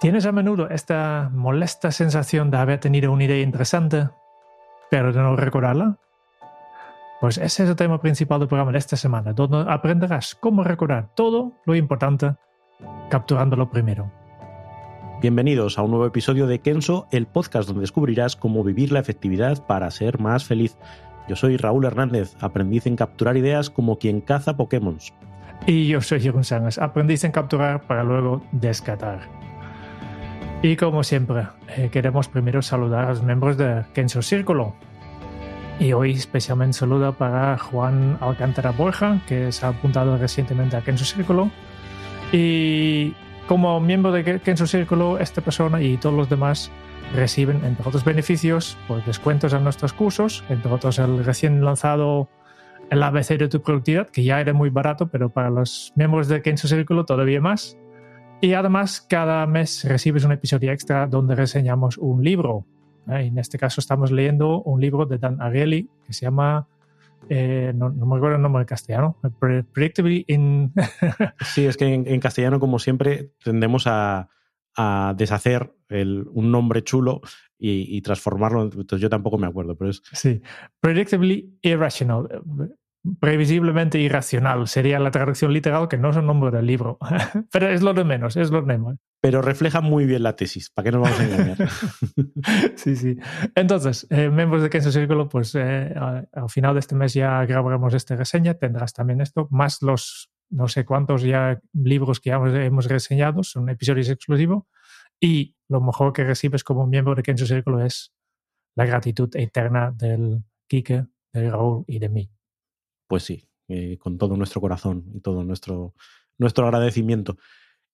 ¿Tienes a menudo esta molesta sensación de haber tenido una idea interesante, pero de no recordarla? Pues ese es el tema principal del programa de esta semana, donde aprenderás cómo recordar todo lo importante capturándolo primero. Bienvenidos a un nuevo episodio de Kenso, el podcast donde descubrirás cómo vivir la efectividad para ser más feliz. Yo soy Raúl Hernández, aprendiz en capturar ideas como quien caza Pokémon. Y yo soy Jeroen Sánchez, aprendiz en capturar para luego descartar. Y como siempre, eh, queremos primero saludar a los miembros de Kenso Círculo. Y hoy especialmente saludo para Juan Alcántara Borja, que se ha apuntado recientemente a Kenso Círculo. Y como miembro de Kenso Círculo, esta persona y todos los demás reciben, entre otros beneficios, pues descuentos en nuestros cursos, entre otros el recién lanzado el ABC de tu productividad, que ya era muy barato, pero para los miembros de Kenso Círculo todavía más. Y además, cada mes recibes un episodio extra donde reseñamos un libro. ¿eh? En este caso, estamos leyendo un libro de Dan Ariely que se llama. Eh, no, me acuerdo el nombre en castellano. Predictably in. sí, es que en, castellano, como siempre, tendemos a, a deshacer el, un nombre chulo y, y, transformarlo. Entonces, yo tampoco me acuerdo, pero es. Sí. Predictably irrational previsiblemente irracional. Sería la traducción literal, que no es el nombre del libro. Pero es lo de menos, es lo de menos. Pero refleja muy bien la tesis, ¿para qué nos vamos a engañar? sí, sí. Entonces, eh, miembros de Kenzo Círculo, pues eh, al final de este mes ya grabaremos esta reseña, tendrás también esto, más los no sé cuántos ya libros que ya hemos reseñado, son episodios exclusivos, y lo mejor que recibes como miembro de Kenzo Círculo es la gratitud eterna del Kike, de Raúl y de mí pues sí, eh, con todo nuestro corazón y todo nuestro, nuestro agradecimiento.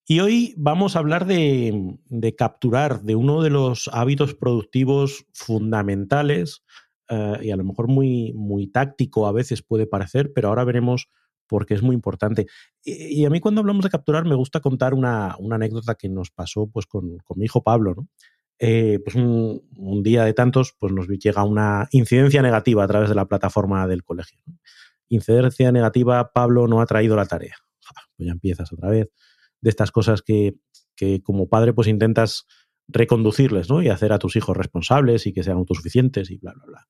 Y hoy vamos a hablar de, capturar de uno de los hábitos productivos fundamentales eh, y a lo mejor muy, muy táctico a veces puede parecer, pero ahora veremos por qué es muy importante. Y, a mí cuando hablamos de capturar me gusta contar una, anécdota que nos pasó pues, con, mi hijo Pablo. ¿no? Eh, pues un, un, día de tantos pues nos llega una incidencia negativa a través de la plataforma del colegio incidencia negativa, Pablo no ha traído la tarea. Pues ya empiezas otra vez de estas cosas que, como padre pues intentas reconducirles, ¿no? Y hacer a tus hijos responsables y que sean autosuficientes y bla, bla, bla.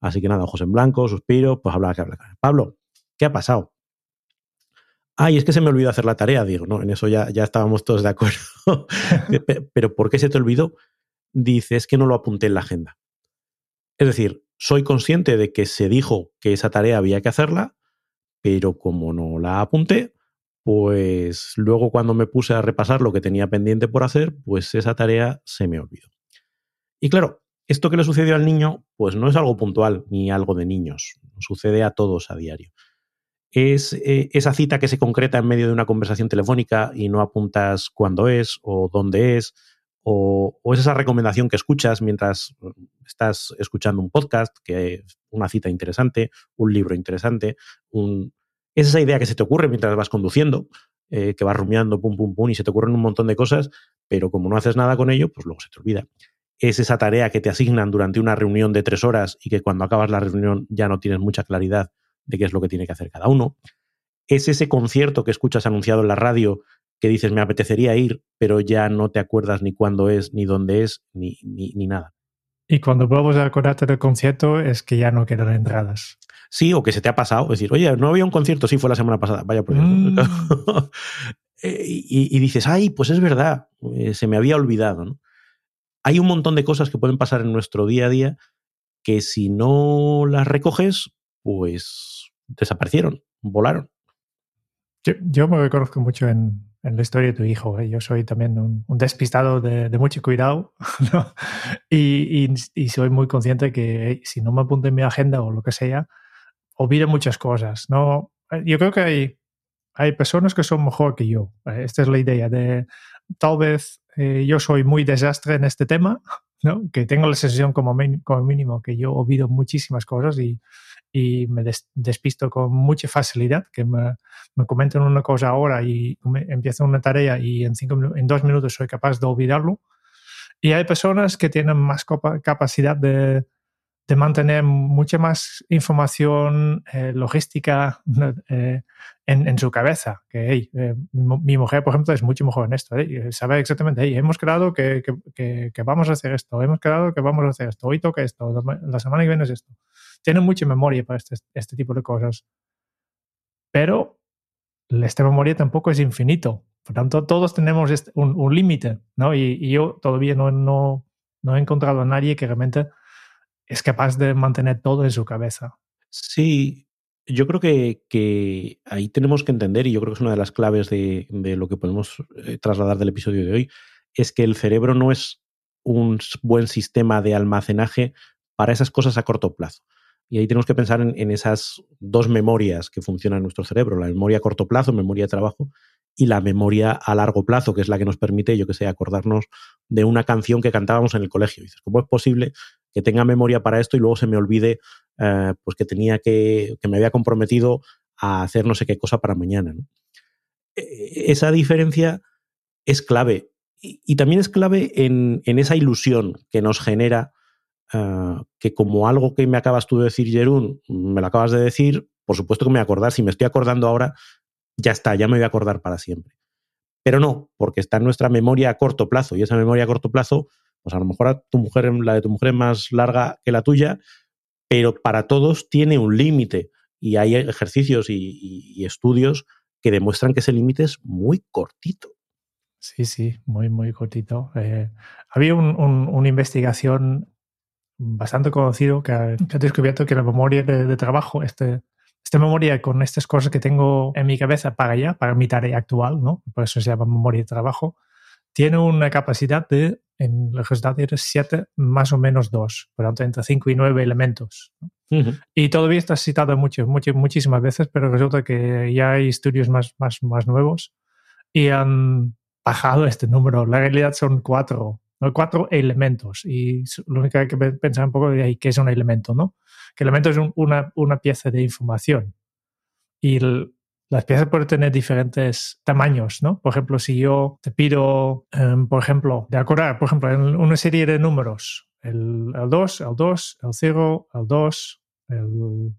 Así que nada, ojos en blanco, suspiro, pues habla que habla. Pablo, ¿qué ha pasado? Ay, es que se me olvidó hacer la tarea, digo, no, en eso ya, ya estábamos todos de acuerdo. Pero ¿por qué se te olvidó? Dices que no lo apunté en la agenda. Es decir, soy consciente de que se dijo que esa tarea había que hacerla, pero como no la apunté, pues luego cuando me puse a repasar lo que tenía pendiente por hacer, pues esa tarea se me olvidó. Y claro, esto que le sucedió al niño, pues no es algo puntual ni algo de niños, sucede a todos a diario. Es eh, esa cita que se concreta en medio de una conversación telefónica y no apuntas cuándo es o dónde es, o, es esa recomendación que escuchas mientras mm, estás escuchando un podcast, que es una cita interesante, un libro interesante, es esa idea que se te ocurre mientras vas conduciendo, eh, que vas rumiando, pum, pum, pum, y se te ocurren un montón de cosas, pero como no haces nada con ello, pues luego se te olvida. Es esa tarea que te asignan durante una reunión de tres horas y que cuando acabas la reunión ya no tienes mucha claridad de qué es lo que tiene que hacer cada uno. Es ese concierto que escuchas anunciado en la radio que dices, me apetecería ir, pero ya no te acuerdas ni cuándo es, ni dónde es, ni, ni, nada. Y cuando vuelves a acordarte del concierto es que ya no quedan entradas. Sí, o que se te ha pasado. Es decir, oye, no había un concierto, sí fue la semana pasada. Vaya por mm. Eh, y, y, dices, ay, pues es verdad, eh, se me había olvidado. Hay un montón de cosas que pueden pasar en nuestro día a día que si no las recoges, pues desaparecieron, volaron. Yo, yo me reconozco mucho en, en la historia de tu hijo. ¿eh? Yo soy también un, despistado de, mucho cuidado y, y, soy muy consciente que si no me apunto en mi agenda o lo que sea, olvido muchas cosas. ¿no? Yo creo que hay, hay personas que son mejor que yo. Esta es la idea de tal vez eh, yo soy muy desastre en este tema, ¿no? que tengo la sensación como, como mínimo que yo olvido muchísimas cosas y, y me despisto con mucha facilidad, que me, me, comentan una cosa ahora y me, empiezo una tarea y en, cinco, en dos minutos soy capaz de olvidarlo. Y hay personas que tienen más capacidad de, de mantener mucha más información eh, logística eh, en, en, su cabeza. Que eh, mi, mujer, por ejemplo, es mucho mejor en esto. Sabe exactamente, hemos quedado que, que, vamos a hacer esto, hemos quedado que vamos a hacer esto, hoy toca esto, la semana que viene es esto. Tiene mucha memoria para este, este tipo de cosas. Pero esta memoria tampoco es infinito. Por tanto, todos tenemos un, un límite, ¿no? Y, y, yo todavía no, no, no he encontrado a nadie que realmente es capaz de mantener todo en su cabeza. Sí, yo creo que, ahí tenemos que entender, y yo creo que es una de las claves de, lo que podemos eh, trasladar del episodio de hoy, es que el cerebro no es un buen sistema de almacenaje para esas cosas a corto plazo. Y ahí tenemos que pensar en, en, esas dos memorias que funcionan en nuestro cerebro, la memoria a corto plazo, memoria de trabajo, y la memoria a largo plazo, que es la que nos permite, yo que sé, acordarnos de una canción que cantábamos en el colegio. dices, ¿cómo es posible que tenga memoria para esto y luego se me olvide eh, pues que tenía que, que me había comprometido a hacer no sé qué cosa para mañana? E, e, esa diferencia es clave. Y, también es clave en, en, esa ilusión que nos genera uh, que como algo que me acabas tú de decir, Jerún, me lo acabas de decir, por supuesto que me voy a acordar. Si me estoy acordando ahora, ya está, ya me voy a acordar para siempre. Pero no, porque está en nuestra memoria a corto plazo y esa memoria a corto plazo, pues a lo mejor tu mujer, la de tu mujer es más larga que la tuya, pero para todos tiene un límite y hay ejercicios y, estudios que demuestran que ese límite es muy cortito. Sí, sí, muy, muy cortito. Eh, había una investigación bastante conocido que ha, descubierto que la memoria de, de trabajo, este, esta memoria con estas cosas que tengo en mi cabeza para allá, para mi tarea actual, ¿no? Por eso se llama memoria de trabajo, tiene una capacidad de, en el resultado de 7 más o menos 2, por lo tanto entre 5 y 9 elementos. Y todavía está citado mucho, mucho, muchísimas veces, pero resulta que ya hay estudios más, más, más nuevos y han bajado este número. La realidad son cuatro, ¿no? cuatro elementos. Y lo único que hay que pensar un poco es qué es un elemento, ¿no? Que elemento es una, una, pieza de información. Y las piezas pueden tener diferentes tamaños, ¿no? Por ejemplo, si yo te pido, um, por ejemplo, de acordar, por ejemplo, en una serie de números, el, el 2, el 2, el 0, el 2, el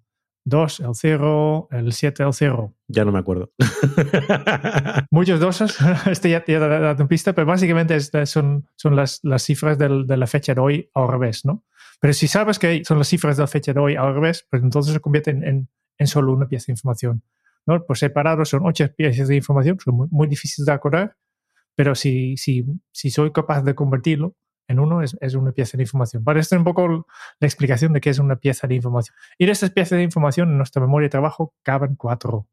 2, el 0, el 7, el 0. Ya no me acuerdo. Muchos doses, este ya te da una pista, pero básicamente son, son las, las cifras del, de la fecha de hoy al revés, ¿no? Pero si sabes que son las cifras de la fecha de hoy al revés, pues entonces se convierte en, solo una pieza de información. ¿no? Por separado son ocho piezas de información, son muy, muy difíciles de acordar, pero si, si, si soy capaz de convertirlo en uno, es, es una pieza de información. Para esto es un poco la explicación de qué es una pieza de información. Y de estas piezas de información en nuestra memoria de trabajo caben cuatro.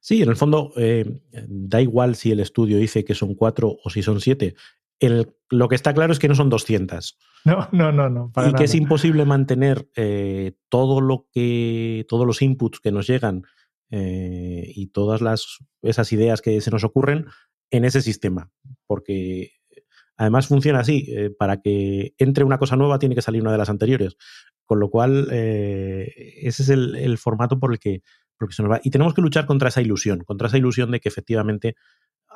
Sí, en el fondo eh, da igual si el estudio dice que son cuatro o si son siete lo que está claro es que no son 200. No, no, no, no. y que es imposible mantener eh, todo lo que, todos los inputs que nos llegan eh, y todas las, esas ideas que se nos ocurren en ese sistema. Porque además funciona así. Eh, para que entre una cosa nueva tiene que salir una de las anteriores. Con lo cual, ese es el, el, formato por el que, por el que se nos va. Y tenemos que luchar contra esa ilusión, contra esa ilusión de que efectivamente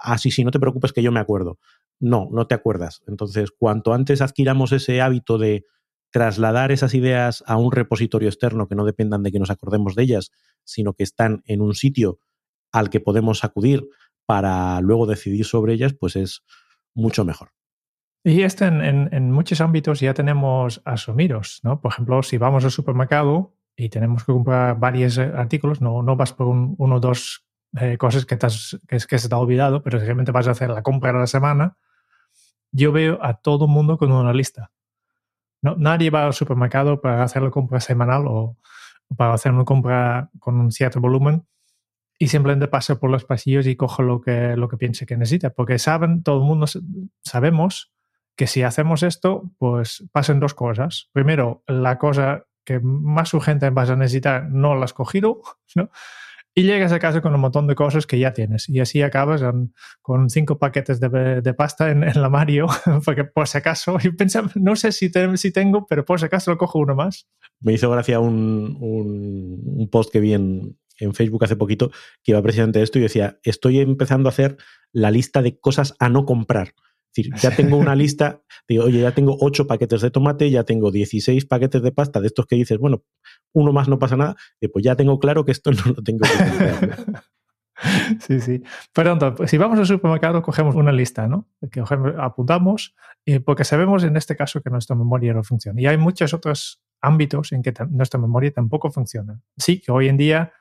ah, sí, no te preocupes que yo me acuerdo. No, no te acuerdas. Entonces, cuanto antes adquiramos ese hábito de trasladar esas ideas a un repositorio externo que no dependan de que nos acordemos de ellas, sino que están en un sitio al que podemos acudir para luego decidir sobre ellas, pues es mucho mejor. Y esto en, muchos ámbitos ya tenemos asumidos, ¿no? Por ejemplo, si vamos al supermercado y tenemos que comprar varios artículos, no, no vas por un, uno o dos eh, cosas que, que, que, se te ha olvidado, pero realmente vas a hacer la compra de la semana, yo veo a todo el mundo con una lista. No, nadie va al supermercado para hacer la compra semanal o para hacer una compra con un cierto volumen y simplemente pasa por los pasillos y coge lo que, lo que piense que necesita. Porque saben, todo el mundo sabemos que si hacemos esto, pues pasan dos cosas. Primero, la cosa que más urgente vas a necesitar no la has cogido, ¿no? Y llegas a casa con un montón de cosas que ya tienes. Y así acabas con cinco paquetes de, pasta en, la Mario, porque por si acaso, y pensaba, no sé si, si tengo, pero por si acaso lo cojo uno más. Me hizo gracia un, un, post que vi en, en, Facebook hace poquito que iba precisamente esto y decía, estoy empezando a hacer la lista de cosas a no comprar decir, ya tengo una lista, digo, oye, ya tengo 8 paquetes de tomate, ya tengo 16 paquetes de pasta, de estos que dices, bueno, uno más no pasa nada, y pues ya tengo claro que esto no lo tengo que Sí, sí. Pero si vamos al supermercado, cogemos una lista, ¿no? Que apuntamos, porque sabemos en este caso que nuestra memoria no funciona. Y hay muchos otros ámbitos en que nuestra memoria tampoco funciona. Sí, que hoy en día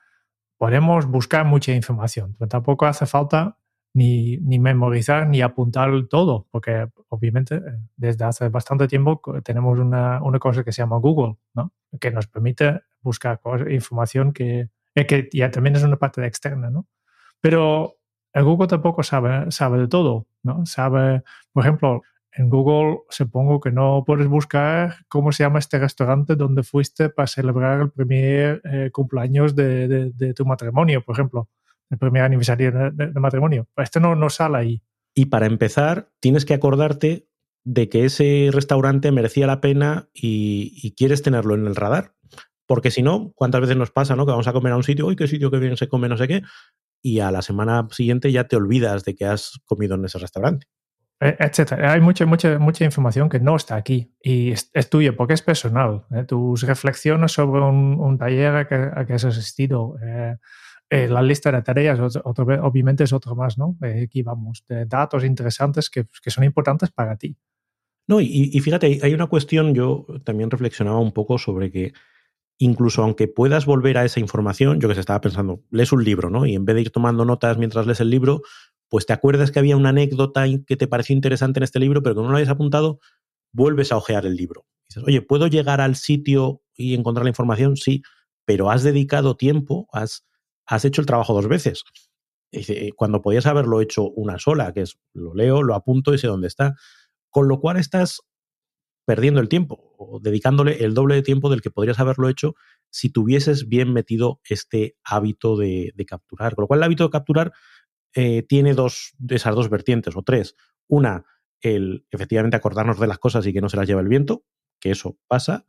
podemos buscar mucha información, pero tampoco hace falta ni, ni, memorizar ni apuntar todo, porque obviamente eh, desde hace bastante tiempo tenemos una, una cosa que se llama Google, ¿no? que nos permite buscar información que, eh, que ya también es una parte externa. ¿no? Pero el Google tampoco sabe, sabe de todo. ¿no? Sabe, por ejemplo, en Google supongo que no puedes buscar cómo se llama este restaurante donde fuiste para celebrar el primer eh, cumpleaños de, de, de, tu matrimonio, por ejemplo el primer aniversario de, matrimonio. Esto no, no sale ahí. Y para empezar, tienes que acordarte de que ese restaurante merecía la pena y, quieres tenerlo en el radar. Porque si no, ¿cuántas veces nos pasa, no? Que vamos a comer a un sitio, uy, qué sitio que bien se come, no sé qué, y a la semana siguiente ya te olvidas de que has comido en ese restaurante. E, etcétera. Hay mucha, mucha, mucha información que no está aquí y es, tuyo porque es personal. ¿eh? Tus reflexiones sobre un, taller a que, has asistido, eh, eh, la lista de tareas, obviamente, es otro más, ¿no? Eh, aquí vamos, de datos interesantes que, que, son importantes para ti. No, y, fíjate, hay una cuestión, yo también reflexionaba un poco sobre que incluso aunque puedas volver a esa información, yo que se estaba pensando, lees un libro, ¿no? Y en vez de ir tomando notas mientras lees el libro, pues te acuerdas que había una anécdota que te pareció interesante en este libro, pero que no lo hayas apuntado, vuelves a ojear el libro. dices, oye, ¿puedo llegar al sitio y encontrar la información? Sí, pero has dedicado tiempo, has has hecho el trabajo dos veces. Eh, cuando podías haberlo hecho una sola, que es lo leo, lo apunto y sé dónde está. Con lo cual estás perdiendo el tiempo o dedicándole el doble de tiempo del que podrías haberlo hecho si tuvieses bien metido este hábito de, capturar. Con lo cual el hábito de capturar eh, tiene dos esas dos vertientes o tres. Una, el efectivamente acordarnos de las cosas y que no se las lleva el viento, que eso pasa.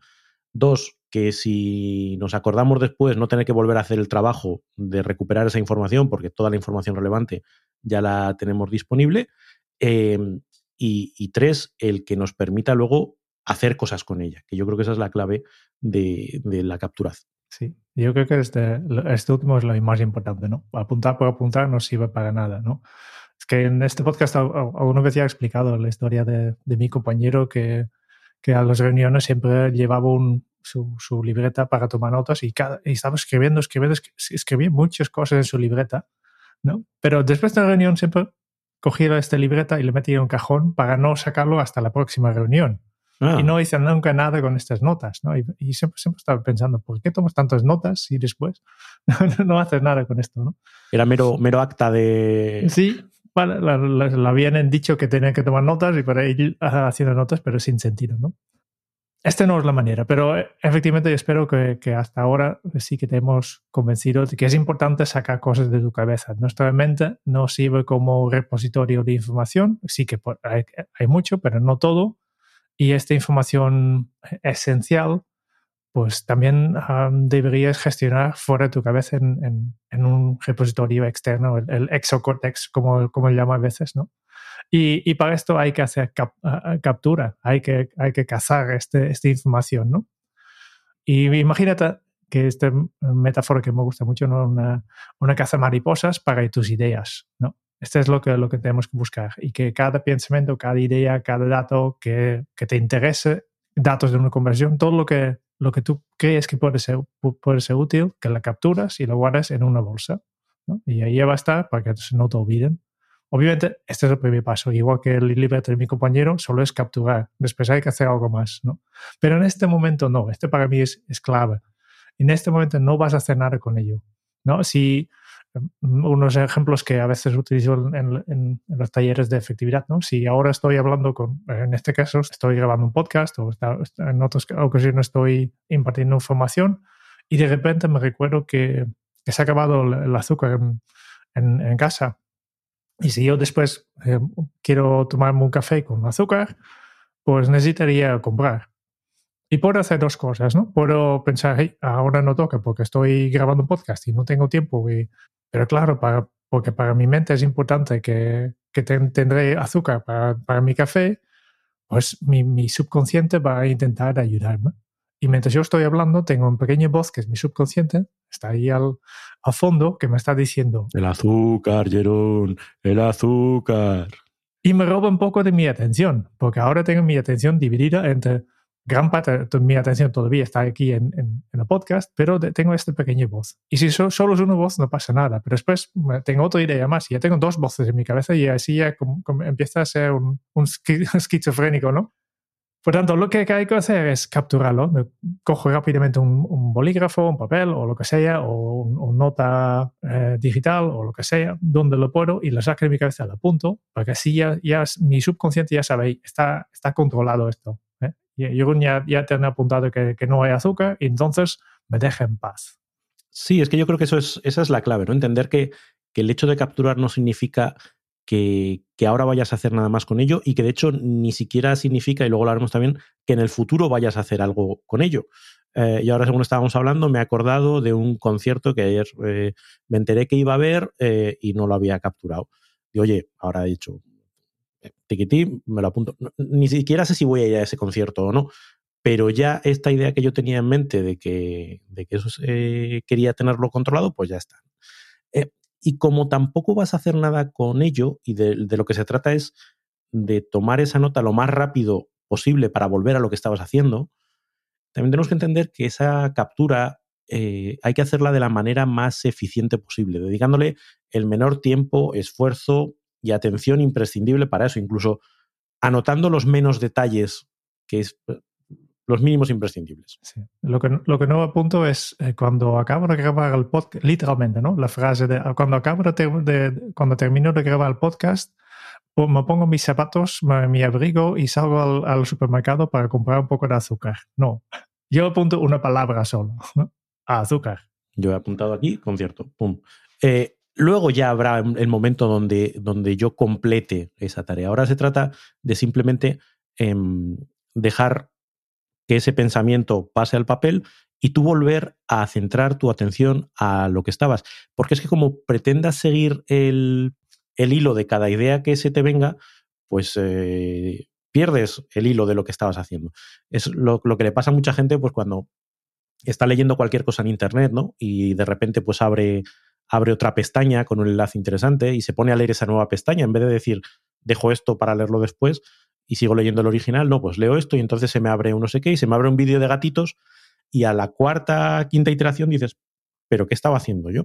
Dos, que si nos acordamos después no tener que volver a hacer el trabajo de recuperar esa información, porque toda la información relevante ya la tenemos disponible. Em, y, tres, el que nos permita luego hacer cosas con ella, que yo creo que esa es la clave de, la captura. Sí, yo creo que este, este, último es lo más importante, ¿no? Apuntar por apuntar no sirve para nada, ¿no? Es que en este podcast alguna vez ya he explicado la historia de mi compañero que, que a las reuniones siempre llevaba un, su, su, libreta para tomar notas y, cada, y estaba escribiendo, escribiendo, escribía muchas cosas en su libreta, ¿no? Pero después de la reunión siempre cogía esta libreta y le metía en un cajón para no sacarlo hasta la próxima reunión. Ah. Y no hice nunca nada con estas notas, ¿no? Y, y, siempre, siempre estaba pensando, ¿por qué tomas tantas notas y después no, haces nada con esto, ¿no? Era mero, mero acta de... Sí, Vale, la, la, habían dicho que tenía que tomar notas y para ir haciendo notas, pero sin sentido, ¿no? Esta no es la manera, pero eh, efectivamente yo espero que, que, hasta ahora sí que te hemos convencido de que es importante sacar cosas de tu cabeza. Nuestra mente no sirve como repositorio de información, sí que hay, hay mucho, pero no todo. Y esta información esencial pues también deberías gestionar fuera de tu cabeza en, un repositorio externo, el, exocortex, como, como llama a veces, ¿no? Y, para esto hay que hacer captura, hay que, hay que cazar este, esta información, ¿no? Y imagínate que esta metáfora que me gusta mucho, ¿no? Una, una caza mariposas para tus ideas, ¿no? Este es lo que, lo que tenemos que buscar y que cada pensamiento, cada idea, cada dato que, que te interese, datos de una conversión, todo lo que lo que tú crees que puede ser, puede ser útil, que la capturas y lo guardas en una bolsa. Y ahí va a estar para que no te olviden. Obviamente, este es el primer paso. Igual que el librete de mi compañero, solo es capturar. Después hay que hacer algo más. ¿no? Pero en este momento no. Este para mí es, es clave. En este momento no vas a hacer nada con ello. ¿no? Si unos ejemplos que a veces utilizo en, los talleres de efectividad. ¿no? Si ahora estoy hablando con, en este caso, estoy grabando un podcast o en otras ocasiones estoy impartiendo información y de repente me recuerdo que, se ha acabado el azúcar en, casa. Y si yo después eh, quiero tomarme un café con azúcar, pues necesitaría comprar. Y puedo hacer dos cosas, ¿no? Puedo pensar, hey, ahora no toca porque estoy grabando un podcast y no tengo tiempo. Pero claro, para, porque para mi mente es importante que, que tendré azúcar para, para, mi café, pues mi, mi, subconsciente va a intentar ayudarme. Y mientras yo estoy hablando, tengo un pequeño voz que es mi subconsciente, está ahí al, al fondo, que me está diciendo... El azúcar, Jerón, el azúcar. Y me roba un poco de mi atención, porque ahora tengo mi atención dividida entre gran parte de mi atención todavía está aquí en, en, el podcast, pero tengo esta pequeña voz. Y si solo es una voz, no pasa nada. Pero después tengo otra idea más y ya tengo dos voces en mi cabeza y así ya empieza a ser un, un esquizofrénico, ¿no? Por tanto, lo que hay que hacer es capturarlo. Cojo rápidamente un, bolígrafo, un papel o lo que sea, o una nota eh, digital o lo que sea, donde lo puedo y lo saco de mi cabeza, lo apunto, para que así ya, ya mi subconsciente ya sabe, está, está controlado esto. ¿Eh? Yo ya, ya te han apuntado que, que, no hay azúcar entonces me deja en paz. Sí, es que yo creo que eso es, esa es la clave, ¿no? Entender que, que el hecho de capturar no significa que, que, ahora vayas a hacer nada más con ello y que de hecho ni siquiera significa, y luego lo haremos también, que en el futuro vayas a hacer algo con ello. Eh, y ahora, según estábamos hablando, me he acordado de un concierto que ayer eh, me enteré que iba a ver y no lo había capturado. Y oye, ahora he dicho, me lo apunto. ni siquiera sé si voy a ir a ese concierto o no, pero ya esta idea que yo tenía en mente de que, de que eso eh, quería tenerlo controlado, pues ya está. Eh, y como tampoco vas a hacer nada con ello, y de, lo que se trata es de tomar esa nota lo más rápido posible para volver a lo que estabas haciendo, también tenemos que entender que esa captura eh, hay que hacerla de la manera más eficiente posible, dedicándole el menor tiempo, esfuerzo y atención imprescindible para eso, incluso anotando los menos detalles, que es eh, los mínimos imprescindibles. Lo, que, lo que no apunto es eh, cuando acabo de grabar el podcast, literalmente, ¿no? La frase de cuando acabo de, cuando termino de grabar el podcast, me pongo mis zapatos, mi abrigo y salgo al, supermercado para comprar un poco de azúcar. No, yo apunto una palabra solo, azúcar. Yo he apuntado aquí, concierto, pum. Eh, Luego ya habrá el momento donde, donde yo complete esa tarea. Ahora se trata de simplemente em, dejar que ese pensamiento pase al papel y tú volver a centrar tu atención a lo que estabas. Porque es que como pretendas seguir el, hilo de cada idea que se te venga, pues eh, pierdes el hilo de lo que estabas haciendo. Es lo, lo, que le pasa a mucha gente pues cuando está leyendo cualquier cosa en Internet, ¿no? Y de repente pues abre abre otra pestaña con un enlace interesante y se pone a leer esa nueva pestaña en vez de decir, dejo esto para leerlo después y sigo leyendo el original, no, pues leo esto y entonces se me abre un no sé qué y se me abre un vídeo de gatitos y a la cuarta, quinta iteración dices, pero ¿qué estaba haciendo yo?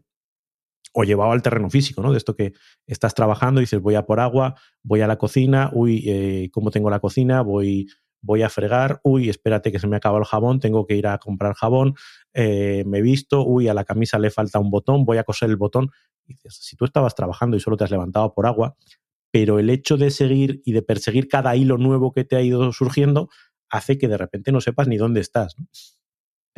O llevado al terreno físico, ¿no? De esto que estás trabajando dices, voy a por agua, voy a la cocina, uy, eh, ¿cómo tengo la cocina? Voy voy a fregar, uy, espérate que se me acaba el jabón, tengo que ir a comprar jabón, eh, me he visto, uy, a la camisa le falta un botón, voy a coser el botón. si tú estabas trabajando y solo te has levantado por agua, pero el hecho de seguir y de perseguir cada hilo nuevo que te ha ido surgiendo hace que de repente no sepas ni dónde estás.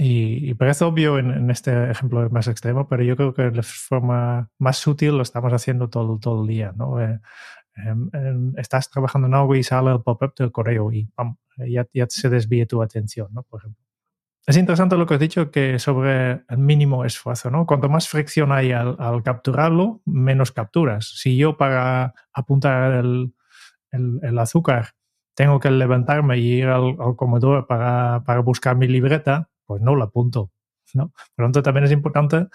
Y, parece obvio en, este ejemplo más extremo, pero yo creo que de forma más sutil lo estamos haciendo todo, todo el día. ¿no? Eh, estás trabajando en algo y sale el pop-up del correo y ya, se desvíe tu atención, ¿no? por ejemplo. Es interesante lo que has dicho que sobre el mínimo esfuerzo, ¿no? Cuanto más fricción hay al, capturarlo, menos capturas. Si yo para apuntar el, azúcar tengo que levantarme y ir al, comedor para, buscar mi libreta, pues no lo apunto, ¿no? Por tanto, también es importante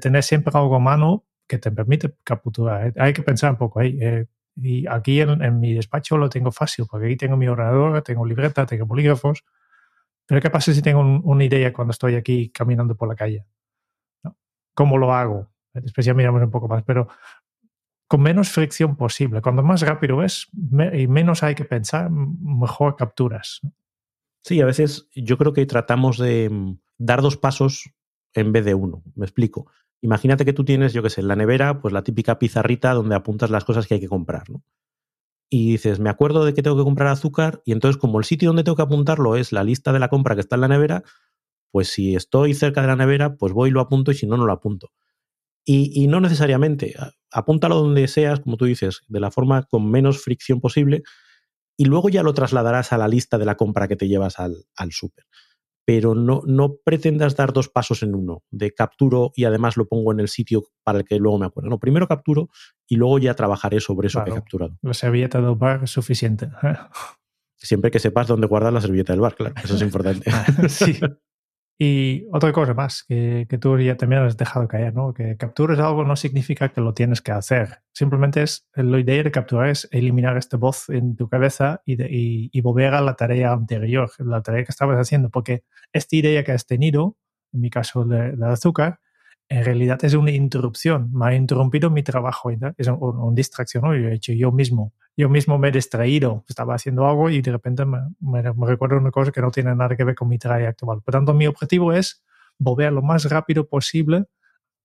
tener siempre algo a mano que te permite capturar. ¿eh? Hay que pensar un poco ahí. Eh, y aquí en, en, mi despacho lo tengo fácil, porque aquí tengo mi ordenador, tengo libreta, tengo bolígrafos pero ¿qué pasa si tengo una idea cuando estoy aquí caminando por la calle? ¿Cómo lo hago? Después ya miramos un poco más, pero con menos fricción posible. Cuando más rápido es y menos hay que pensar, mejor capturas. Sí, a veces yo creo que tratamos de mm, dar dos pasos en vez de uno. Me explico. Imagínate que tú tienes, yo qué sé, en la nevera, pues la típica pizarrita donde apuntas las cosas que hay que comprar, ¿no? Y dices, me acuerdo de que tengo que comprar azúcar, y entonces, como el sitio donde tengo que apuntarlo es la lista de la compra que está en la nevera, pues si estoy cerca de la nevera, pues voy y lo apunto, y si no, no lo apunto. Y, no necesariamente, apúntalo donde seas, como tú dices, de la forma con menos fricción posible, y luego ya lo trasladarás a la lista de la compra que te llevas al, al súper pero no, no pretendas dar dos pasos en uno, de capturo y además lo pongo en el sitio para el que luego me acuerdo. No, primero capturo y luego ya trabajaré sobre eso que he capturado. La servilleta del bar es suficiente. Siempre que sepas dónde guardar la servilleta del bar, claro, eso es importante. sí. Y otra cosa más que, que, tú ya también has dejado caer, ¿no? Que capturas algo no significa que lo tienes que hacer. Simplemente es, la idea de capturar es eliminar esta voz en tu cabeza y, de, y, y, volver a la tarea anterior, la tarea que estabas haciendo, porque esta idea que has tenido, en mi caso de, de azúcar, en realidad es una interrupción. Me ha interrumpido mi trabajo. Es una un distracción. ¿no? Yo he hecho yo mismo. Yo mismo me he distraído. Estaba haciendo algo y de repente me, me, me, recuerdo una cosa que no tiene nada que ver con mi tarea actual. Por tanto, mi objetivo es volver lo más rápido posible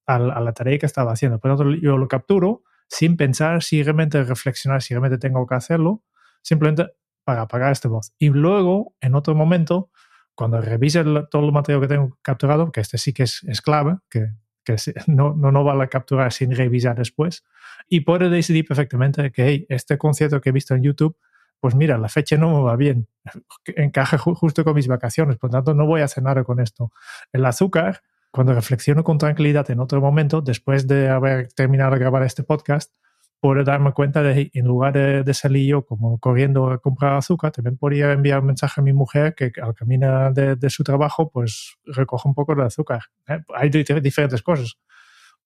a, a la tarea que estaba haciendo. Por tanto, yo lo capturo sin pensar, si realmente reflexionar, si realmente tengo que hacerlo, simplemente para apagar esta voz. Y luego, en otro momento, cuando revise el, todo el material que tengo capturado, que este sí que es, es clave, que que no, no, no vale capturar sin revisar después. Y puede decidir perfectamente que este concierto que he visto en YouTube, pues mira, la fecha no me va bien, encaja ju justo con mis vacaciones, por lo tanto no voy a nada con esto. El azúcar, cuando reflexiono con tranquilidad en otro momento, después de haber terminado de grabar este podcast, puedo darme cuenta de, en lugar de, de, salir yo como corriendo a comprar azúcar, también podría enviar un mensaje a mi mujer que al caminar de, de su trabajo, pues recoge un poco de azúcar. ¿eh? Hay diferentes cosas.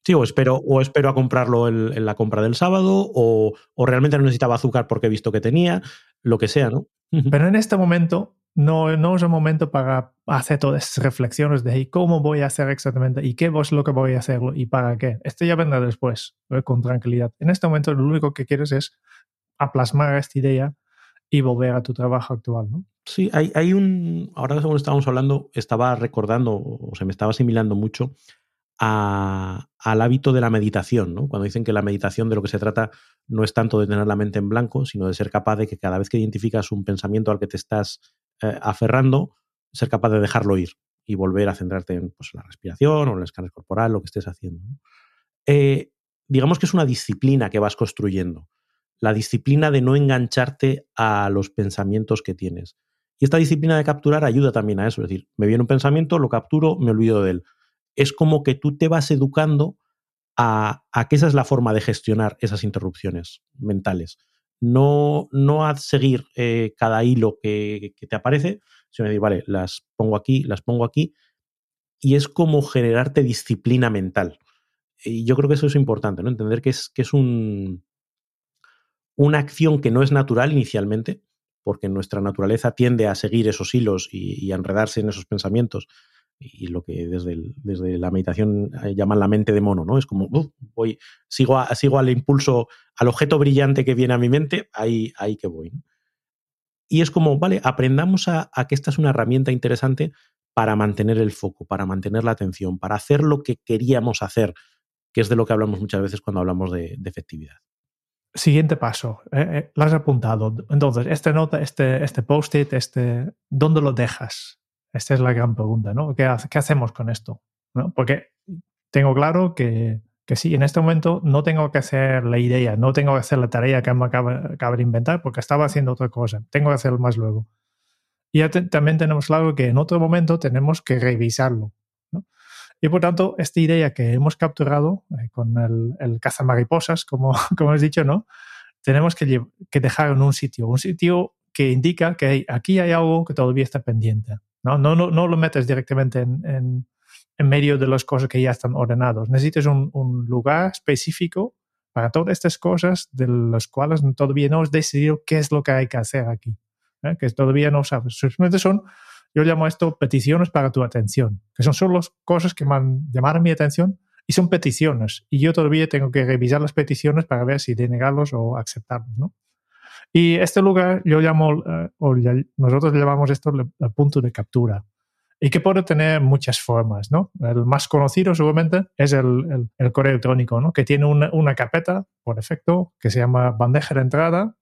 Sí, o espero, o espero a comprarlo en, en la compra del sábado, o, o, realmente no necesitaba azúcar porque he visto que tenía, lo que sea, ¿no? Pero en este momento no, no es el momento para hacer todas esas reflexiones de cómo voy a hacer exactamente y qué es lo que voy a hacerlo y para qué. Esto ya vendrá después, con tranquilidad. En este momento lo único que quieres es aplasmar esta idea y volver a tu trabajo actual, ¿no? Sí, hay, hay un... Ahora según estábamos hablando, estaba recordando o se me estaba asimilando mucho al hábito de la meditación, ¿no? Cuando dicen que la meditación de lo que se trata no es tanto de tener la mente en blanco, sino de ser capaz de que cada vez que identificas un pensamiento al que te estás eh, aferrando, ser capaz de dejarlo ir y volver a centrarte en pues, la respiración o en el escáner corporal, lo que estés haciendo. Eh, digamos que es una disciplina que vas construyendo, la disciplina de no engancharte a los pensamientos que tienes. Y esta disciplina de capturar ayuda también a eso, es decir, me viene un pensamiento, lo capturo, me olvido de él. Es como que tú te vas educando a, a que esa es la forma de gestionar esas interrupciones mentales no, no a seguir eh, cada hilo que, que, te aparece, sino decir, vale, las pongo aquí, las pongo aquí, y es como generarte disciplina mental. Y yo creo que eso es importante, ¿no? Entender que es, que es un, una acción que no es natural inicialmente, porque nuestra naturaleza tiende a seguir esos hilos y, y a enredarse en esos pensamientos y lo que desde, desde la meditación eh, llaman la mente de mono, ¿no? Es como, uh, voy, sigo, sigo al impulso, al objeto brillante que viene a mi mente, ahí, ahí que voy. Y es como, vale, aprendamos a, que esta es una herramienta interesante para mantener el foco, para mantener la atención, para hacer lo que queríamos hacer, que es de lo que hablamos muchas veces cuando hablamos de, de efectividad. Siguiente paso, eh, eh, lo has apuntado. Entonces, esta nota, este, este post-it, este, ¿dónde lo dejas? Esta es la gran pregunta, ¿no? ¿Qué, hacemos con esto? Porque tengo claro que, que, sí, en este momento no tengo que hacer la idea, no tengo que hacer la tarea que me acaba, acaba de inventar porque estaba haciendo otra cosa. Tengo que hacerlo más luego. Y ya también tenemos claro que en otro momento tenemos que revisarlo. Y por tanto, esta idea que hemos capturado eh, con el, el cazamariposas, como, como has dicho, ¿no? Tenemos que, dejar en un sitio, un sitio que indica que aquí hay algo que todavía está pendiente. No, no, no, no lo metes directamente en, en, medio de las cosas que ya están ordenados. Necesitas un, lugar específico para todas estas cosas de las cuales todavía no has decidido qué es lo que hay que hacer aquí. ¿eh? Que todavía no sabes. Simplemente son, yo llamo esto peticiones para tu atención, que son solo cosas que me han llamado mi atención y son peticiones. Y yo todavía tengo que revisar las peticiones para ver si denegarlos o aceptarlos, ¿no? Y este lugar yo llamo, uh, o ya, nosotros llamamos esto el, el, punto de captura. y que puede tener muchas formas, ¿no? El más conocido seguramente es el, el, correo electrónico, ¿no? Que tiene una, una, carpeta, por defecto, que se llama bandeja de entrada,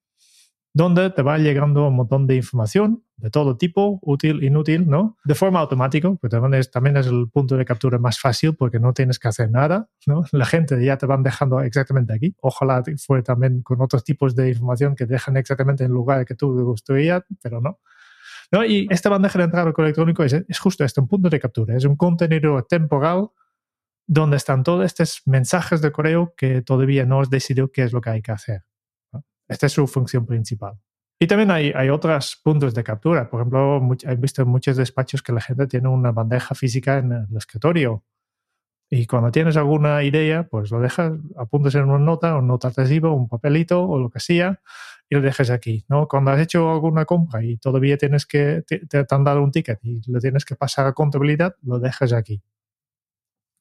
donde te va llegando un montón de información de todo tipo, útil, inútil, ¿no? De forma automática, que también es, también es el punto de captura más fácil porque no tienes que hacer nada, ¿no? La gente ya te van dejando exactamente aquí. Ojalá fue también con otros tipos de información que dejan exactamente en el lugar que tú gustaría, pero no. ¿No? Y esta bandeja de entrada electrónico es, es justo esto, un punto de captura. Es un contenido temporal donde están todos estos mensajes de correo que todavía no has decidido qué es lo que hay que hacer. Esta es su función principal. Y también hay, hay otros puntos de captura. Por ejemplo, he visto en muchos despachos que la gente tiene una bandeja física en el escritorio. Y cuando tienes alguna idea, pues lo dejas, apuntas en una nota, un nota adhesivo, un papelito o lo que sea, y lo dejas aquí. ¿no? Cuando has hecho alguna compra y todavía tienes que, te, te han dado un ticket y lo tienes que pasar a contabilidad, lo dejas aquí.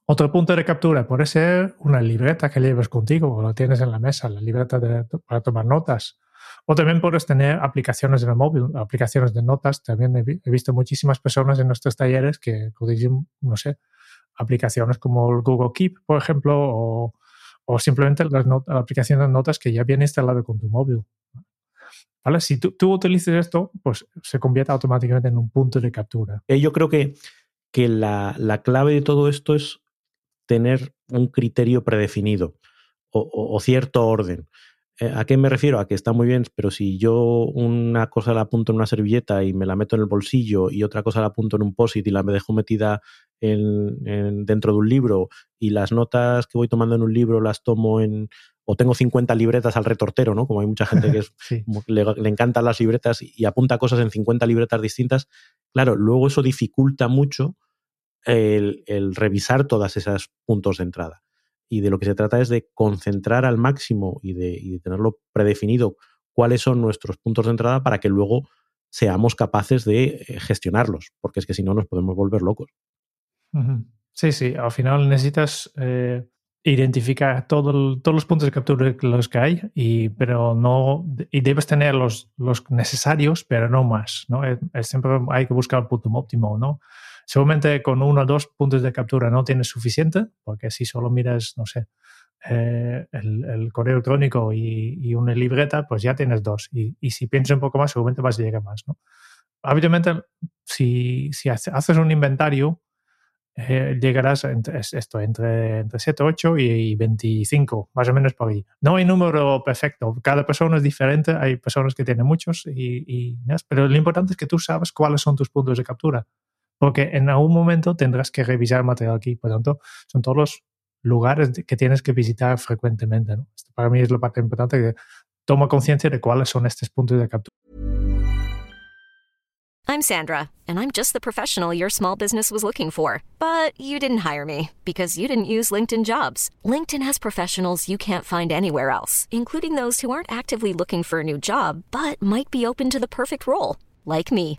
Otro punto de captura puede ser una libreta que lleves contigo o lo tienes en la mesa, la libreta para tomar notas. O también puedes tener aplicaciones en el móvil, aplicaciones de notas. También he, visto muchísimas personas en nuestros talleres que utilizan, no sé, aplicaciones como el Google Keep, por ejemplo, o, o simplemente las la aplicación de notas que ya viene instalada con tu móvil. ¿Vale? Si tú, tú utilizas esto, pues se convierte automáticamente en un punto de captura. Eh, yo creo que, que la, la clave de todo esto es tener un criterio predefinido o, cierto orden. Eh, ¿A qué me refiero? A que está muy bien, pero si yo una cosa la apunto en una servilleta y me la meto en el bolsillo y otra cosa la apunto en un POSIT y la me dejo metida en, dentro de un libro y las notas que voy tomando en un libro las tomo en... o tengo 50 libretas al retortero, ¿no? Como hay mucha gente que le, le, encantan las libretas y apunta cosas en 50 libretas distintas. Claro, luego eso dificulta mucho el, revisar todos esos puntos de entrada. Y de lo que se trata es de concentrar al máximo y de, tenerlo predefinido cuáles son nuestros puntos de entrada para que luego seamos capaces de eh, gestionarlos, porque es que si no nos podemos volver locos. Sí, sí, al final necesitas eh, identificar todos los puntos de captura los que hay, y, pero no, y debes tener los, los necesarios, pero no más. ¿no? siempre hay que buscar el punto óptimo, ¿no? Seguramente con uno o dos puntos de captura no tienes suficiente, porque si solo miras, no sé, eh, el, correo electrónico y, una libreta, pues ya tienes dos. Y, si piensas un poco más, seguramente vas a llegar más. ¿no? Habitualmente, si, si haces un inventario, eh, llegarás entre, esto, entre, entre 7, 8 y 25, más o menos por ahí. No hay número perfecto, cada persona es diferente, hay personas que tienen muchos, y, y, pero lo importante es que tú sabes cuáles son tus puntos de captura porque en algún momento tendrás que revisar material aquí. Por tanto, son todos los lugares que tienes que visitar frecuentemente. ¿no? Esto para mí es la parte importante que toma conciencia de cuáles son estos puntos de captura. I'm Sandra, and I'm just the professional your small business was looking for. But you didn't hire me because you didn't use LinkedIn jobs. LinkedIn has professionals you can't find anywhere else, including those who aren't actively looking for a new job, but might be open to the perfect role, like me.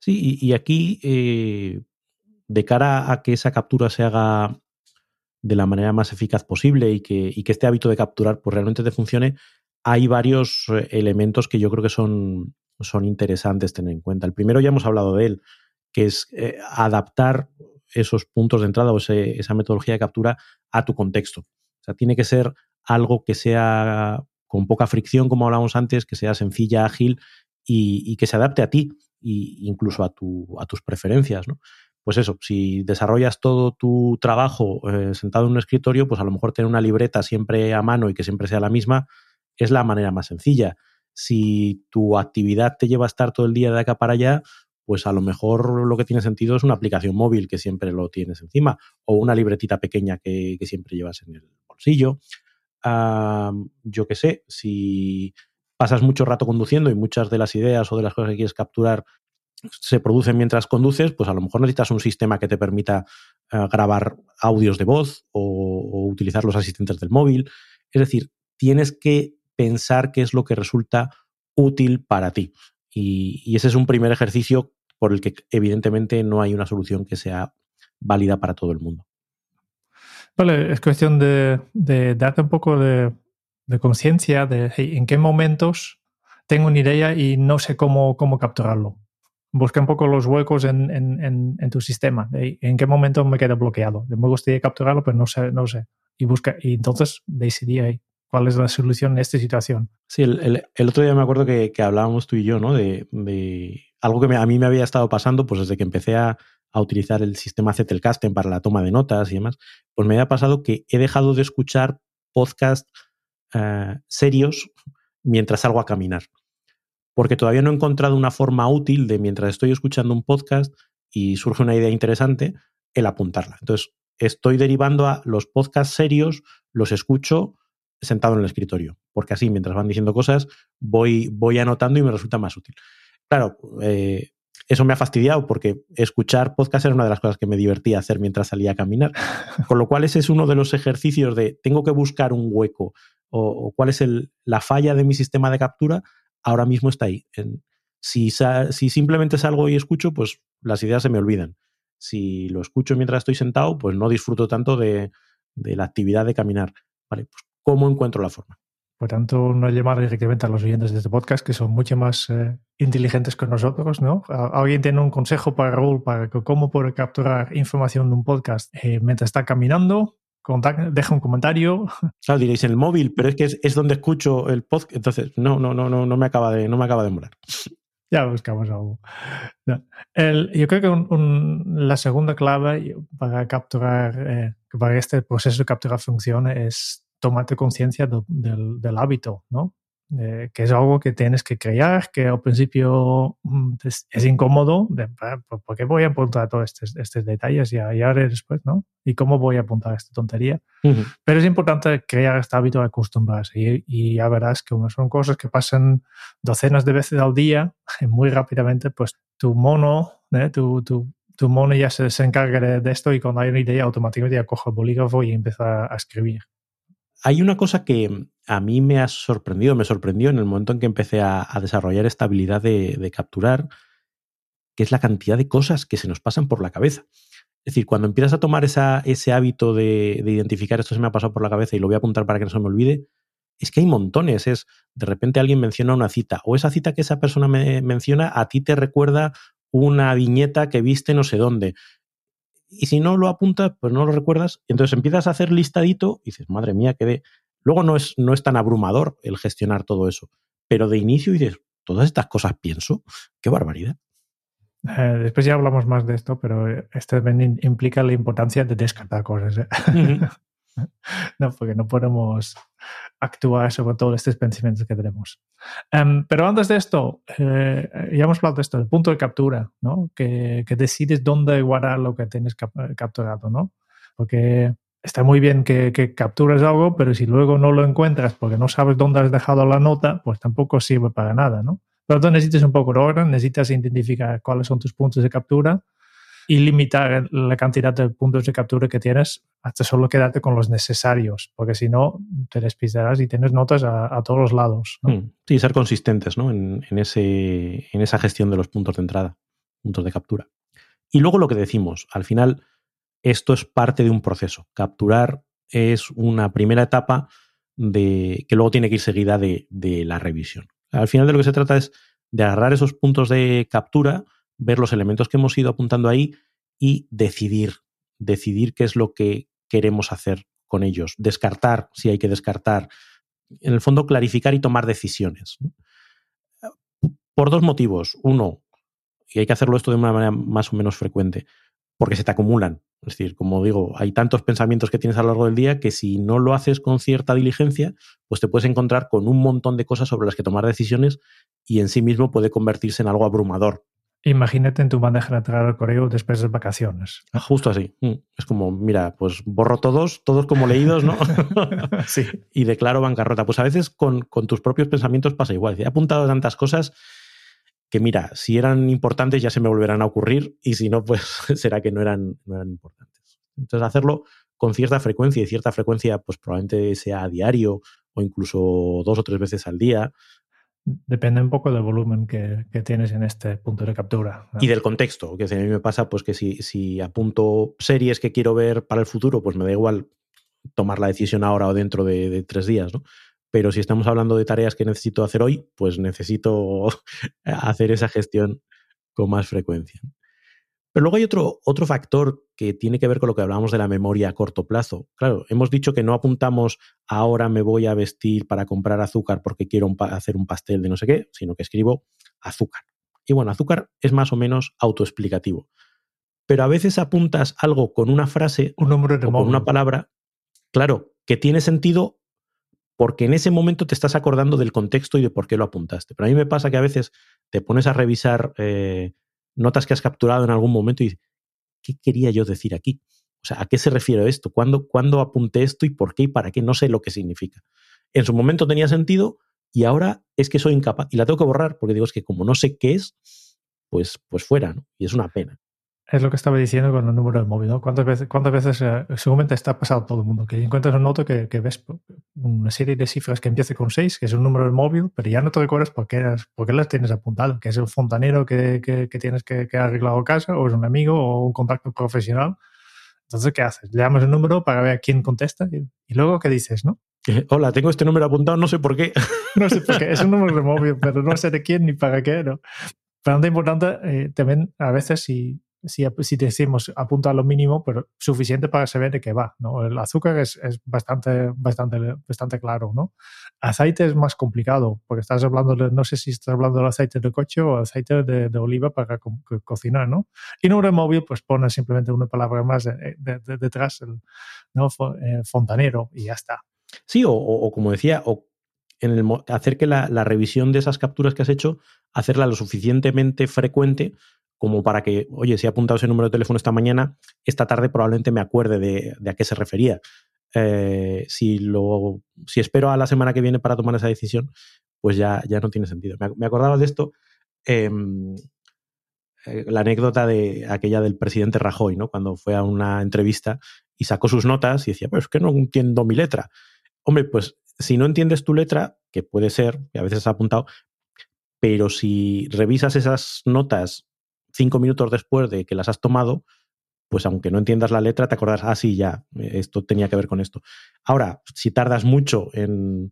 Sí, y, aquí, eh, de cara a que esa captura se haga de la manera más eficaz posible y que, este hábito de capturar pues, realmente te funcione, hay varios eh, elementos que yo creo que son, interesantes tener en cuenta. El primero ya hemos hablado de él, que es eh, adaptar esos puntos de entrada o esa metodología de captura a tu contexto. O sea, tiene que ser algo que sea con poca fricción, como hablábamos antes, que sea sencilla, ágil y, que se adapte a ti e incluso a, tu, a tus preferencias. ¿no? Pues eso, si desarrollas todo tu trabajo eh, sentado en un escritorio, pues a lo mejor tener una libreta siempre a mano y que siempre sea la misma es la manera más sencilla. Si tu actividad te lleva a estar todo el día de acá para allá, pues a lo mejor lo que tiene sentido es una aplicación móvil que siempre lo tienes encima o una libretita pequeña que, siempre llevas en el bolsillo. yo qué sé, si pasas mucho rato conduciendo y muchas de las ideas o de las cosas que quieres capturar se producen mientras conduces, pues a lo mejor necesitas un sistema que te permita eh, grabar audios de voz o, utilizar los asistentes del móvil. Es decir, tienes que pensar qué es lo que resulta útil para ti. Y, ese es un primer ejercicio por el que evidentemente no hay una solución que sea válida para todo el mundo. Vale, es cuestión de, darte un poco de, conciencia de en qué momentos tengo una idea y no sé cómo, cómo capturarlo busca un poco los huecos en, en, en, tu sistema. ¿En qué momento me queda bloqueado? Me gustaría capturarlo, pero no sé. No sé. Y, busca, y entonces decidí ahí cuál es la solución en esta situación. Sí, el, el, otro día me acuerdo que, que, hablábamos tú y yo, ¿no? De, de algo que a mí me había estado pasando, pues desde que empecé a, a utilizar el sistema Zettelkasten para la toma de notas y demás, pues me había pasado que he dejado de escuchar podcasts uh, serios mientras salgo a caminar porque todavía no he encontrado una forma útil de mientras estoy escuchando un podcast y surge una idea interesante, el apuntarla. Entonces, estoy derivando a los podcasts serios, los escucho sentado en el escritorio, porque así mientras van diciendo cosas voy, voy anotando y me resulta más útil. Claro, eh, eso me ha fastidiado porque escuchar podcast era una de las cosas que me divertía hacer mientras salía a caminar. Con lo cual ese es uno de los ejercicios de tengo que buscar un hueco o, cuál es el, la falla de mi sistema de captura ahora mismo está ahí. si, si simplemente salgo y escucho, pues las ideas se me olvidan. Si lo escucho mientras estoy sentado, pues no disfruto tanto de, la actividad de caminar. Pues ¿cómo encuentro la forma? Por tanto, no llamar directamente a los oyentes de este podcast, que son mucho más eh, inteligentes que nosotros, ¿no? ¿Alguien tiene un consejo para Raúl para cómo poder capturar información de un podcast eh, mientras está caminando? Deja un comentario. Claro, diréis en el móvil, pero es que es, donde escucho el podcast. Entonces, no, no, no, no, no me acaba de, no me acaba de molar. Ya buscamos algo. yo creo que la segunda clave para capturar, eh, para este proceso de capturar función es tomarte conciencia del, hábito, ¿no? Eh, que es algo que tienes que crear, que al principio mm, es, incómodo, de, ¿por qué voy a apuntar todos estos, estos detalles y, y ahora después, ¿no? ¿Y cómo voy a apuntar esta tontería? Pero es importante crear este hábito de acostumbrarse y, y, ya verás que son cosas que pasan docenas de veces al día, muy rápidamente, pues tu mono, ¿eh? tu, tu, tu, mono ya se, se encarga de, esto y cuando hay una idea automáticamente ya coge el bolígrafo y empieza a escribir. Hay una cosa que a mí me ha sorprendido, me sorprendió en el momento en que empecé a, desarrollar esta habilidad de, capturar, que es la cantidad de cosas que se nos pasan por la cabeza. Es decir, cuando empiezas a tomar ese hábito de, identificar esto se me ha pasado por la cabeza y lo voy a apuntar para que no se me olvide, es que hay montones. Es de repente alguien menciona una cita o esa cita que esa persona me menciona a ti te recuerda una viñeta que viste no sé dónde y si no lo apuntas, pues no lo recuerdas. Entonces empiezas a hacer listadito y dices, madre mía, qué Luego no es, no es tan abrumador el gestionar todo eso. Pero de inicio dices, todas estas cosas pienso, qué barbaridad. Eh, después ya hablamos más de esto, pero esto también implica la importancia de descartar cosas. ¿eh? no, porque no podemos actuar sobre todos estos pensamientos que tenemos. Em, pero antes de esto, eh, ya hemos hablado de esto, el punto de captura, ¿no? Que, que decides dónde guardar lo que tienes capturado, ¿no? Porque está muy bien que, que, captures algo, pero si luego no lo encuentras porque no sabes dónde has dejado la nota, pues tampoco sirve para nada, ¿no? Pero tú necesitas un poco de orden, necesitas identificar cuáles son tus puntos de captura y limitar la cantidad de puntos de captura que tienes hasta solo quedarte con los necesarios, porque si no te despistarás y tienes notas a, todos los lados. Hmm. Sí, ser consistentes ¿no? en, ese, en esa gestión de los puntos de entrada, puntos de captura. Y luego lo que decimos, al final esto es parte de un proceso. Capturar es una primera etapa de, que luego tiene que ir seguida de, de la revisión. Al final de lo que se trata es de agarrar esos puntos de captura, ver los elementos que hemos ido apuntando ahí y decidir, decidir qué es lo que queremos hacer con ellos, descartar si hay que descartar, en el fondo clarificar y tomar decisiones. Por dos motivos. Uno, y hay que hacerlo esto de una manera más o menos frecuente, porque se te acumulan. Es decir, como digo, hay tantos pensamientos que tienes a lo largo del día que si no lo haces con cierta diligencia, pues te puedes encontrar con un montón de cosas sobre las que tomar decisiones y en sí mismo puede convertirse en algo abrumador. Imagínate en tu bandeja de entrada al correo después de vacaciones. Ah, justo así. Mm. Es como, mira, pues borro todos, todos como leídos, ¿no? sí. Y declaro bancarrota. Pues a veces con, con tus propios pensamientos pasa igual. He apuntado tantas cosas que mira, si eran importantes ya se me volverán a ocurrir y si no, pues será que no eran, no eran importantes. Entonces, hacerlo con cierta frecuencia y cierta frecuencia, pues probablemente sea a diario o incluso dos o tres veces al día. Depende un poco del volumen que, que tienes en este punto de captura. Y del contexto, que a mí me pasa pues que si, si apunto series que quiero ver para el futuro, pues me da igual tomar la decisión ahora o dentro de, de tres días, ¿no? pero si estamos hablando de tareas que necesito hacer hoy, pues necesito hacer esa gestión con más frecuencia. Pero luego hay otro, otro factor que tiene que ver con lo que hablábamos de la memoria a corto plazo. Claro, hemos dicho que no apuntamos ahora me voy a vestir para comprar azúcar porque quiero hacer un pastel de no sé qué, sino que escribo azúcar. Y bueno, azúcar es más o menos autoexplicativo. Pero a veces apuntas algo con una frase un número o con una palabra, claro, que tiene sentido porque en ese momento te estás acordando del contexto y de por qué lo apuntaste. Pero a mí me pasa que a veces te pones a revisar eh, notas que has capturado en algún momento y dices, ¿qué quería yo decir aquí? O sea, ¿a qué se refiere esto? ¿Cuándo, ¿Cuándo apunté esto y por qué y para qué? No sé lo que significa. En su momento tenía sentido y ahora es que soy incapaz y la tengo que borrar porque digo, es que como no sé qué es, pues, pues fuera, ¿no? Y es una pena. Es lo que estaba diciendo con el número del móvil, ¿no? ¿Cuántas veces, cuántas veces eh, seguramente está pasado todo el mundo? Que encuentras un noto que, que, ves una serie de cifras que empieza con 6, que es un número del móvil, pero ya no te recuerdas por qué, por qué las tienes apuntado, que es el fontanero que, que, que tienes que, que ha arreglado casa, o es un amigo, o un contacto profesional. Entonces, ¿qué haces? Le damos el número para ver a quién contesta y, y luego, ¿qué dices, no? Hola, tengo este número apuntado, no sé por qué. no sé por qué, es un número de móvil, pero no sé de quién ni para qué, ¿no? Bastante importante eh, también a veces si si, si decimos apunta a lo mínimo, pero suficiente para saber de qué va. ¿no? El azúcar es, es, bastante, bastante, bastante claro. ¿no? Aceite es más complicado, porque estás hablando, de, no sé si estás hablando del aceite de coche o aceite de, de oliva para co co cocinar. ¿no? Y en un móvil, pues pones simplemente una palabra más de, detrás, el, ¿no? Eh, fontanero, y ya está. Sí, o, o como decía, o hacer que la, la, revisión de esas capturas que has hecho, hacerla lo suficientemente frecuente como para que, oye, si he apuntado ese número de teléfono esta mañana, esta tarde probablemente me acuerde de, de a qué se refería. Eh, si, lo, si espero a la semana que viene para tomar esa decisión, pues ya, ya no tiene sentido. Me, acordaba de esto, eh, la anécdota de aquella del presidente Rajoy, ¿no? Cuando fue a una entrevista y sacó sus notas y decía, pues es que no entiendo mi letra. Hombre, pues si no entiendes tu letra, que puede ser, que a veces has apuntado, pero si revisas esas notas cinco minutos después de que las has tomado, pues aunque no entiendas la letra, te acordas, ah, sí, ya, esto tenía que ver con esto. Ahora, si tardas mucho en,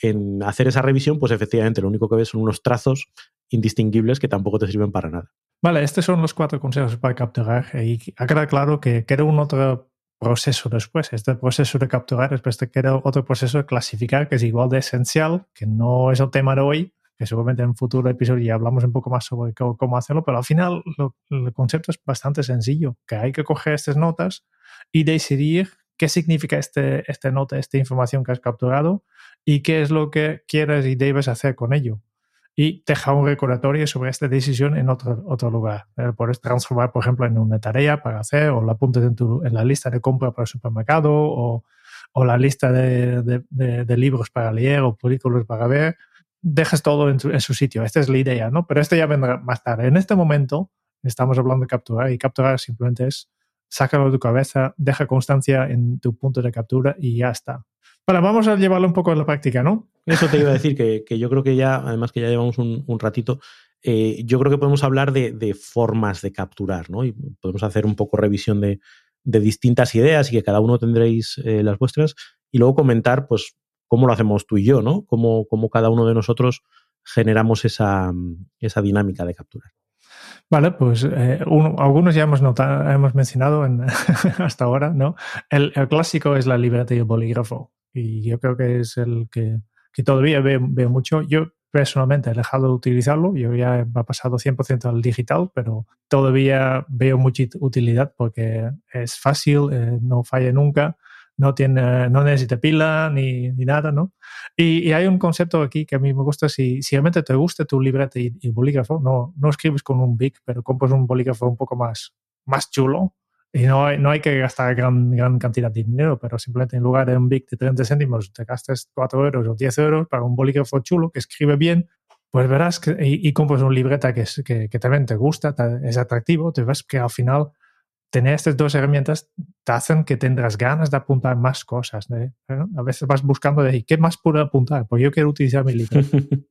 en hacer esa revisión, pues efectivamente lo único que ves son unos trazos indistinguibles que tampoco te sirven para nada. Vale, estos son los cuatro consejos para capturar y ha quedado claro que queda un otro proceso después. Este proceso de capturar, después te queda otro proceso de clasificar que es igual de esencial, que no es el tema de hoy, que seguramente en un futuro episodio ya hablamos un poco más sobre cómo, cómo hacerlo, pero al final lo, el concepto es bastante sencillo, que hay que coger estas notas y decidir qué significa este, esta nota, esta información que has capturado y qué es lo que quieres y debes hacer con ello. Y dejar un recordatorio sobre esta decisión en otro, otro lugar. Eh, puedes transformar, por ejemplo, en una tarea para hacer o la apuntes en, tu, en la lista de compra para el supermercado o, o la lista de, de, de, de libros para leer o películas para ver dejes todo en su, sitio. Esta es la idea, ¿no? Pero esto ya vendrá más tarde. En este momento estamos hablando de capturar y capturar simplemente es sácalo de tu cabeza, deja constancia en tu punto de captura y ya está. Bueno, vamos a llevarlo un poco a la práctica, ¿no? Eso te iba a decir, que, que yo creo que ya, además que ya llevamos un, un ratito, eh, yo creo que podemos hablar de, de, formas de capturar, ¿no? Y podemos hacer un poco revisión de, de distintas ideas y que cada uno tendréis eh, las vuestras y luego comentar, pues, cómo lo hacemos tú y yo, ¿no? Cómo, cómo cada uno de nosotros generamos esa, esa dinámica de capturar. Vale, pues eh, uno, algunos ya hemos, notado, hemos mencionado en, hasta ahora, ¿no? El, el, clásico es la libreta y el bolígrafo. Y yo creo que es el que, que todavía veo, veo, mucho. Yo personalmente he dejado de utilizarlo, yo ya he pasado 100% al digital, pero todavía veo mucha utilidad porque es fácil, eh, no falla nunca, no, tiene, no necesita pila ni, ni nada, ¿no? Y, hay un concepto aquí que a mí me gusta, si, si realmente te gusta tu libreta y, y bolígrafo, no, no escribes con un BIC, pero compras un bolígrafo un poco más, más chulo, y no hay, no hay que gastar gran, gran cantidad de dinero, pero simplemente en lugar de un BIC de 30 céntimos, te gastas 4 euros o 10 euros para un bolígrafo chulo que escribe bien, pues verás que, y, y compras una libreta que, que, que, también te gusta, es atractivo, te ves que al final tener estas dos herramientas te hacen que tendrás ganas de apuntar más cosas. ¿eh? A veces vas buscando de qué más puedo apuntar, pues yo quiero utilizar mi libreta.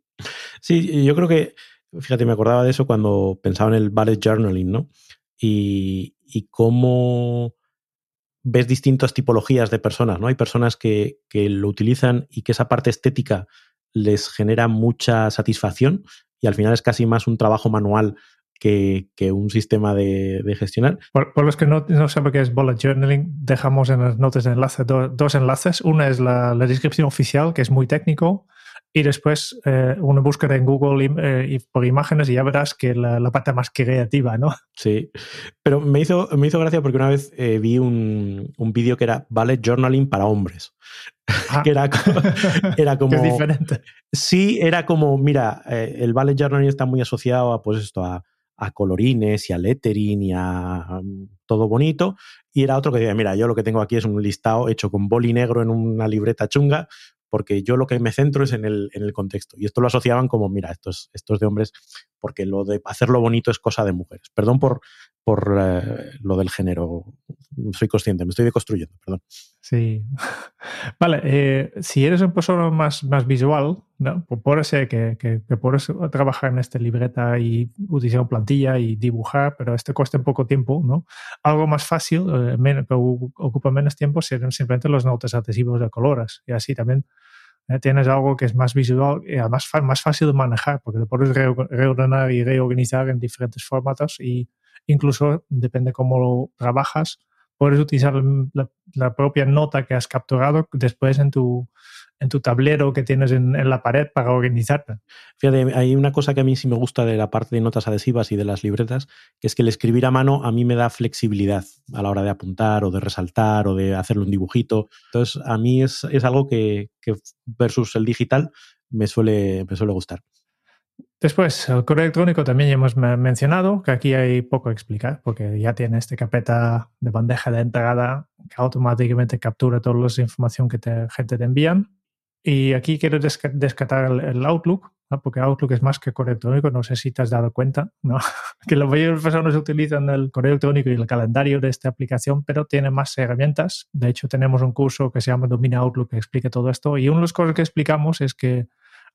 sí, yo creo que, fíjate, me acordaba de eso cuando pensaba en el bullet journaling, ¿no? Y, cómo ves distintas tipologías de personas, ¿no? Hay personas que, lo utilizan y que esa parte estética les genera mucha satisfacción y al final es casi más un trabajo manual que, que un sistema de, de gestionar. Por, por, los que no, no saben qué es bullet journaling, dejamos en las notas de enlace do, dos enlaces. Una es la, la descripción oficial, que es muy técnico, y después eh, una búsqueda en Google eh, y por imágenes y ya verás que la, la, parte más creativa, ¿no? Sí, pero me hizo, me hizo gracia porque una vez eh, vi un, un vídeo que era Ballet Journaling para hombres. Ah. que era, era como... es diferente. Sí, era como, mira, eh, el Ballet Journaling está muy asociado a, pues esto, a, a colorines y a lettering y a um, todo bonito. Y era otro que decía, mira, yo lo que tengo aquí es un listado hecho con boli negro en una libreta chunga, porque yo lo que me centro es en el, en el contexto. Y esto lo asociaban como, mira, esto es, esto es de hombres, porque lo de hacerlo bonito es cosa de mujeres. Perdón por, por eh, lo del género. Soy consciente, me estoy deconstruyendo, perdón. Sí. vale, eh, si eres un persona más, más visual, ¿no? pues puede ser que, que, que, puedes trabajar en esta libreta y utilizar plantilla y dibujar, pero este cuesta un poco tiempo, ¿no? Algo más fácil, eh, menos, ocupa menos tiempo, serían simplemente los notas adhesivos de colores. Y así también eh, tienes algo que es más visual y además más fácil de manejar, porque te puedes reordenar y reorganizar en diferentes formatos y incluso depende cómo lo trabajas, puedes utilizar la, propia nota que has capturado después en tu, en tu tablero que tienes en, la pared para organizarte. Fíjate, hay una cosa que a mí sí me gusta de la parte de notas adhesivas y de las libretas, que es que el escribir a mano a mí me da flexibilidad a la hora de apuntar o de resaltar o de hacerle un dibujito. Entonces, a mí es, es algo que, que versus el digital me suele, me suele gustar. Después, el correo electrónico también ya hemos mencionado, que aquí hay poco a explicar, porque ya tiene esta carpeta de bandeja de entrada que automáticamente captura toda la información que te, gente te envían. Y aquí quiero desca descartar el, Outlook, porque Outlook es más que correo electrónico, no sé si te has dado cuenta, ¿no? que la mayoría de las personas utilizan el correo electrónico y el calendario de esta aplicación, pero tiene más herramientas. De hecho, tenemos un curso que se llama Domina Outlook que explica todo esto. Y una de las cosas que explicamos es que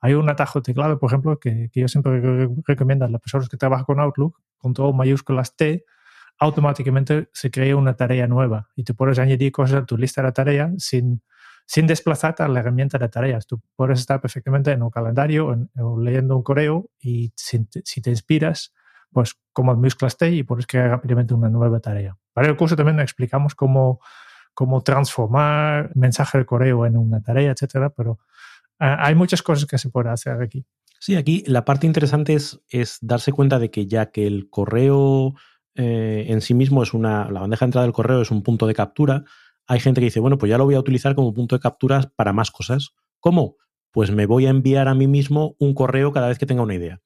hay un atajo de teclado, por ejemplo, que, que yo siempre recomiendo a las personas que trabajan con Outlook, con todo mayúsculas T, automáticamente se crea una tarea nueva y te puedes añadir cosas a tu lista de tareas sin, sin desplazarte a la herramienta de tareas. Tú puedes estar perfectamente en un calendario en, o leyendo un correo y si te, si te inspiras, pues como mayúsculas T y puedes crear rápidamente una nueva tarea. Para el curso también explicamos cómo, cómo transformar mensaje de correo en una tarea, etcétera, pero hay muchas cosas que se puede hacer aquí. Sí, aquí la parte interesante es, darse cuenta de que ya que el correo eh, en sí mismo es una, la bandeja de entrada del correo es un punto de captura, hay gente que dice, bueno, pues ya lo voy a utilizar como punto de capturas para más cosas. ¿Cómo? Pues me voy a enviar a mí mismo un correo cada vez que tenga una idea.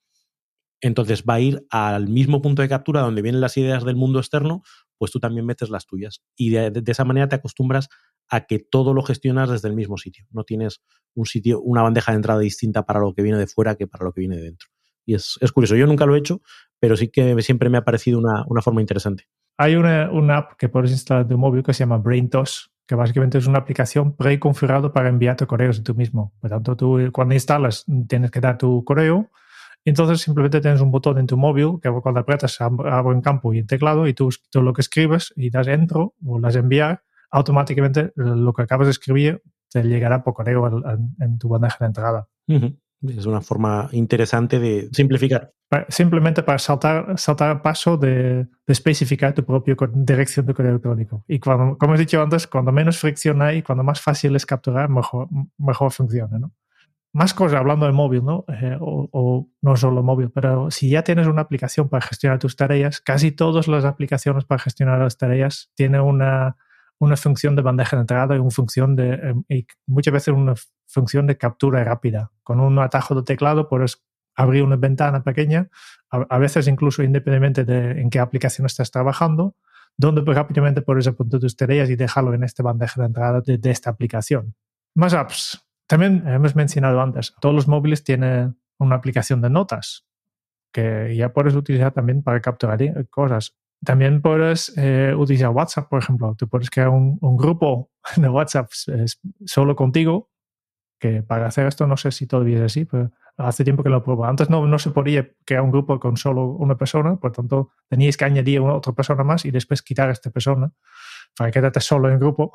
Entonces va a ir al mismo punto de captura donde vienen las ideas del mundo externo, pues tú también metes las tuyas. Y de, de esa manera te acostumbras a que todo lo gestionas desde el mismo sitio. No tienes un sitio, una bandeja de entrada distinta para lo que viene de fuera que para lo que viene de dentro. Y es, curioso. Yo nunca lo he hecho, pero sí que siempre me ha parecido una, forma interesante. Hay una, app que puedes instalar en tu móvil que se llama BrainTos, que básicamente es una aplicación preconfigurada para enviarte correos de tú mismo. Por tanto, tú cuando instalas tienes que dar tu correo, entonces simplemente tienes un botón en tu móvil que cuando aprietas abre en campo y en teclado y tú, tú lo que escribes y das entro o las enviar, automáticamente lo que acabas de escribir te llegará por correo en, en tu bandeja de entrada. Uh -huh. Es una forma interesante de simplificar. Simplemente para saltar, saltar paso de, de especificar tu propia dirección de correo electrónico. Y cuando, como he dicho antes, cuando menos fricción hay, cuando más fácil es capturar, mejor, mejor funciona. ¿no? más cosas hablando de móvil, ¿no? Eh, o, no solo móvil, pero si ya tienes una aplicación para gestionar tus tareas, casi todas las aplicaciones para gestionar las tareas tienen una, una función de bandeja de entrada y una función de, em, y muchas veces una función de captura rápida. Con un atajo de teclado puedes abrir una ventana pequeña, a, veces incluso independientemente de en qué aplicación estás trabajando, donde pues rápidamente puedes apuntar tus tareas y dejarlo en esta bandeja de entrada de esta aplicación. Más apps. También hemos mencionado antes, todos los móviles tienen una aplicación de notas que ya puedes utilizar también para capturar cosas. También puedes eh, utilizar WhatsApp, por ejemplo. Tú puedes crear un, grupo de WhatsApp solo contigo, que para hacer esto no sé si todavía es así, pero hace tiempo que lo pruebo. Antes no, no se podía crear un grupo con solo una persona, por tanto tenías que añadir una otra persona más y después quitar a esta persona para quedarte solo en grupo.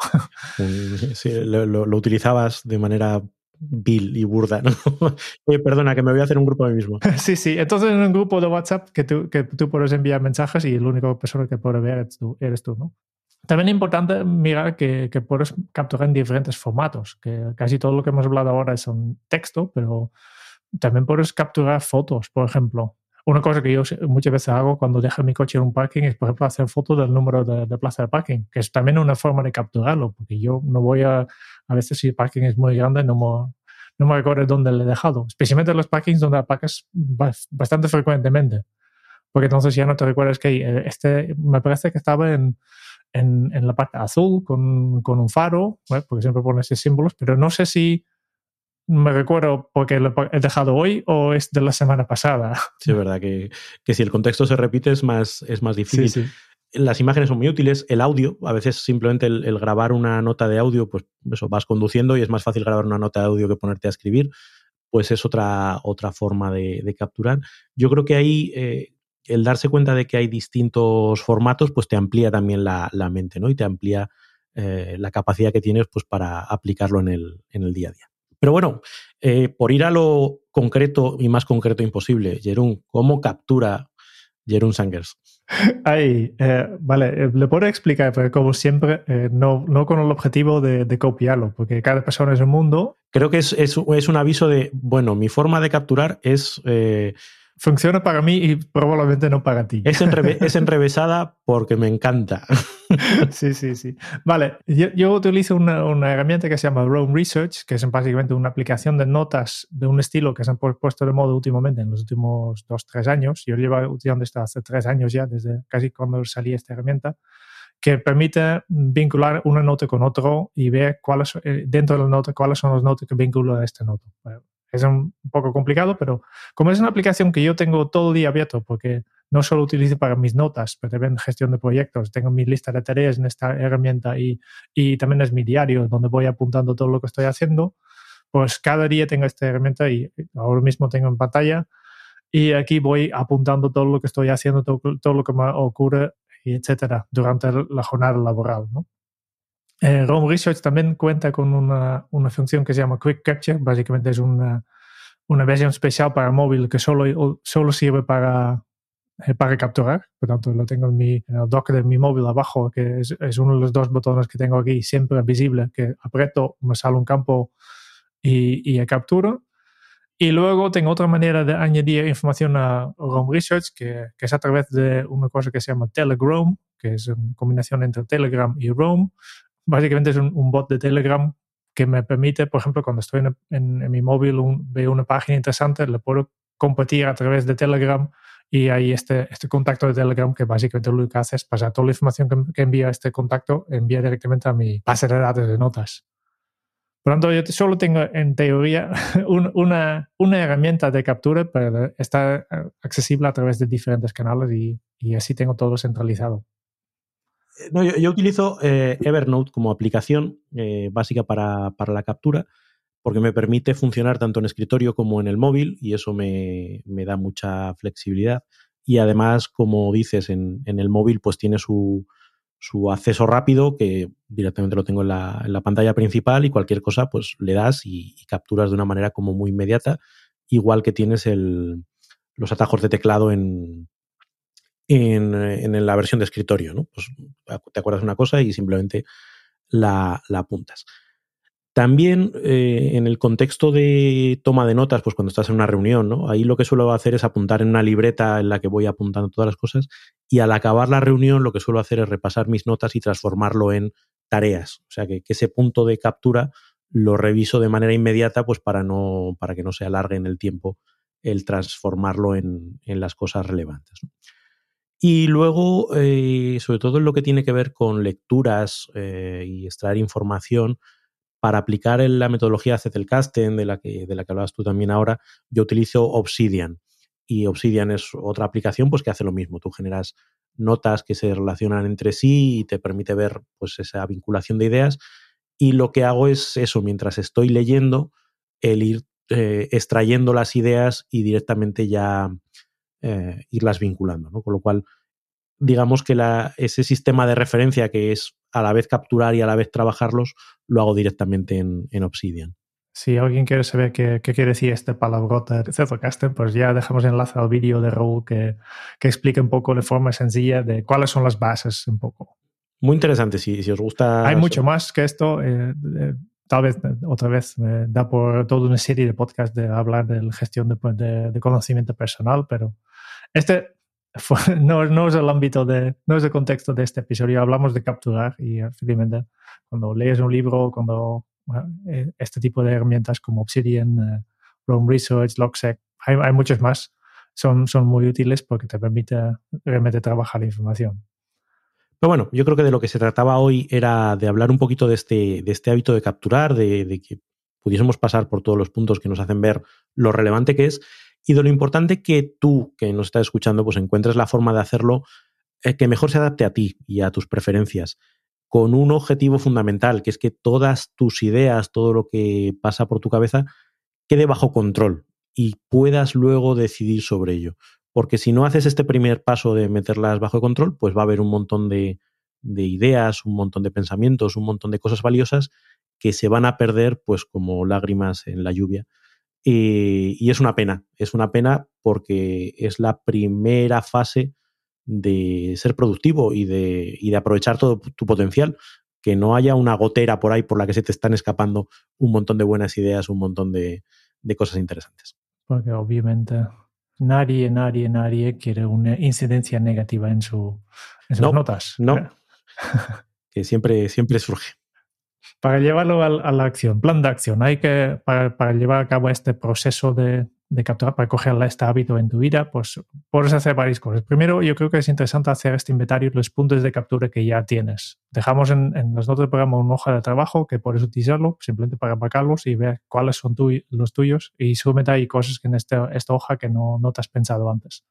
Sí, lo, utilizabas de manera vil y burda, ¿no? perdona, que me voy a hacer un grupo a mí mismo. sí, sí. Entonces en un grupo de WhatsApp que tú, que tú puedes enviar mensajes y la única persona que puede ver eres tú, tú ¿no? También es importante mirar que, que, puedes capturar en diferentes formatos, que casi todo lo que hemos hablado ahora es un texto, pero también puedes capturar fotos, por ejemplo. Una cosa que yo muchas veces hago cuando dejo mi coche en un parking es, por ejemplo, hacer fotos del número de, plaza de parking, que es también una forma de capturarlo, porque yo no voy a, a veces si el parking es muy grande, no me, no me recuerdo dónde le he dejado, especialmente en los parkings donde aparcas bastante frecuentemente, porque entonces ya no te recuerdas que eh, este, me parece que estaba en, en, en la parte azul con, con un faro, porque siempre pone esos símbolos, pero no sé si me recuerdo porque lo he dejado hoy o es de la semana pasada. Sí, es verdad que, que si el contexto se repite es más, es más difícil. Las imágenes son muy útiles, el audio, a veces simplemente el, grabar una nota de audio, pues eso, vas conduciendo y es más fácil grabar una nota de audio que ponerte a escribir, pues es otra, otra forma de, capturar. Yo creo que ahí eh, el darse cuenta de que hay distintos formatos, pues te amplía también la, mente, ¿no? Y te amplía eh, la capacidad que tienes pues, para aplicarlo en el, en el día a día. Pero bueno, eh, por ir a lo concreto y más concreto imposible, Jerún, ¿cómo captura Jerún Sangers? Ay, eh, vale, eh, le puedo explicar, pero como siempre, no, no con el objetivo de, copiarlo, porque cada persona es un mundo. Creo que es, es, es, un aviso de, bueno, mi forma de capturar es funciona para mí y probablemente no para ti. Es, es enrevesada porque me encanta. sí, sí, sí. Vale, yo, utilizo una, una, herramienta que se llama Rome Research, que es básicamente una aplicación de notas de un estilo que se han puesto de moda últimamente en los últimos dos, tres años. Yo llevo utilizando esto hace tres años ya, desde casi cuando salí esta herramienta que permite vincular una nota con otro y ver cuáles eh, dentro de la nota cuáles son las notas que vinculan a esta nota. Es un poco complicado, pero como es una aplicación que yo tengo todo el día abierto, porque no solo utilizo para mis notas, pero también gestión de proyectos, tengo mi lista de tareas en esta herramienta y, y también es mi diario donde voy apuntando todo lo que estoy haciendo, pues cada día tengo esta herramienta y ahora mismo tengo en pantalla y aquí voy apuntando todo lo que estoy haciendo, todo, todo lo que me ocurre, y etcétera, durante la jornada laboral. ¿no? Eh, Rome Research también cuenta con una, una, función que se llama Quick Capture. Básicamente es una, una versión especial para móvil que solo, solo sirve para, para capturar. Por tanto, lo tengo en, mi, en el dock de mi móvil abajo, que es, es, uno de los dos botones que tengo aquí siempre visible, que aprieto, me sale un campo y, y capturo. Y luego tengo otra manera de añadir información a Rome Research, que, que, es a través de una cosa que se llama Telegram, que es una combinación entre Telegram y Rome básicamente es un, bot de Telegram que me permite, por ejemplo, cuando estoy en, mi móvil, veo una página interesante, le puedo compartir a través de Telegram y hay este, este contacto de Telegram que básicamente lo que hace es pasar toda la información que, envía este contacto, envía directamente a mi base de datos de notas. Por lo tanto, yo solo tengo en teoría una, una, herramienta de captura, pero está accesible a través de diferentes canales y, y así tengo todo centralizado. No, yo, utilizo eh, Evernote como aplicación eh, básica para, la captura porque me permite funcionar tanto en escritorio como en el móvil y eso me, da mucha flexibilidad. Y además, como dices, en, el móvil pues tiene su, acceso rápido que directamente lo tengo en la, pantalla principal y cualquier cosa pues le das y, capturas de una manera como muy inmediata, igual que tienes los atajos de teclado en, en, la versión de escritorio. ¿no? Pues te acuerdas de una cosa y simplemente la, apuntas. También eh, en el contexto de toma de notas, pues cuando estás en una reunión, ¿no? Ahí lo que suelo hacer es apuntar en una libreta en la que voy apuntando todas las cosas y al acabar la reunión lo que suelo hacer es repasar mis notas y transformarlo en tareas. O sea que, ese punto de captura lo reviso de manera inmediata, pues para no, para que no se alargue en el tiempo el transformarlo en, las cosas relevantes. Y luego, eh, sobre todo en lo que tiene que ver con lecturas eh, y extraer información, para aplicar la metodología de la, que, de la que hablabas tú también ahora, yo utilizo Obsidian. Y Obsidian es otra aplicación pues, que hace lo mismo. Tú generas notas que se relacionan entre sí y te permite ver pues, esa vinculación de ideas. Y lo que hago es eso, mientras estoy leyendo, el ir eh, extrayendo las ideas y directamente ya eh, irlas vinculando. ¿no? Con lo cual, digamos que la, ese sistema de referencia que es a la vez capturar y a la vez trabajarlos, lo hago directamente en, Obsidian. Si alguien quiere saber qué, quiere decir este palabrota de Zettelkasten, pues ya dejamos enlace al vídeo de Raúl que, que explica un poco de forma sencilla de cuáles son las bases un poco. Muy interesante, si, si os gusta. Hay mucho más que esto. Eh, tal vez otra vez me da por toda una serie de podcasts de hablar de la gestión de, de conocimiento personal, pero este no, no, es el ámbito de, no es el contexto de este episodio. Hablamos de capturar y efectivamente cuando lees un libro, cuando eh, este tipo de herramientas como Obsidian, uh, Rome Research, Logseq, hay, hay muchos más, son, son muy útiles porque te permite realmente trabajar la información. Pero bueno, yo creo que de lo que se trataba hoy era de hablar un poquito de este, de este hábito de capturar, de que pudiésemos pasar por todos los puntos que nos hacen ver lo relevante que es y de lo importante que tú, que nos estás escuchando, pues encuentres la forma de hacerlo eh, que mejor se adapte a ti y a tus preferencias, con un objetivo fundamental, que es que todas tus ideas, todo lo que pasa por tu cabeza, quede bajo control y puedas luego decidir sobre ello. Porque si no haces este primer paso de meterlas bajo control, pues va a haber un montón de, de ideas, un montón de pensamientos, un montón de cosas valiosas que se van a perder pues como lágrimas en la lluvia y, es una pena, es una pena porque es la primera fase de ser productivo y de, y de aprovechar todo tu potencial, que no haya una gotera por ahí por la que se te están escapando un montón de buenas ideas, un montón de, de cosas interesantes. Porque obviamente nadie, nadie, nadie quiere una incidencia negativa en, su, en sus notas. No, que siempre, siempre surge para llevarlo a, la acción, plan de acción, hay que, para, llevar a cabo este proceso de, capturar, para coger este hábito en tu vida, pues puedes hacer varias cosas. Primero, yo creo que es interesante hacer este inventario de los puntos de captura que ya tienes. Dejamos en, las notas del programa una hoja de trabajo que puedes utilizarlo simplemente para marcarlos y ver cuáles son los tuyos y seguramente hay cosas en este, esta hoja que no, no te has pensado antes.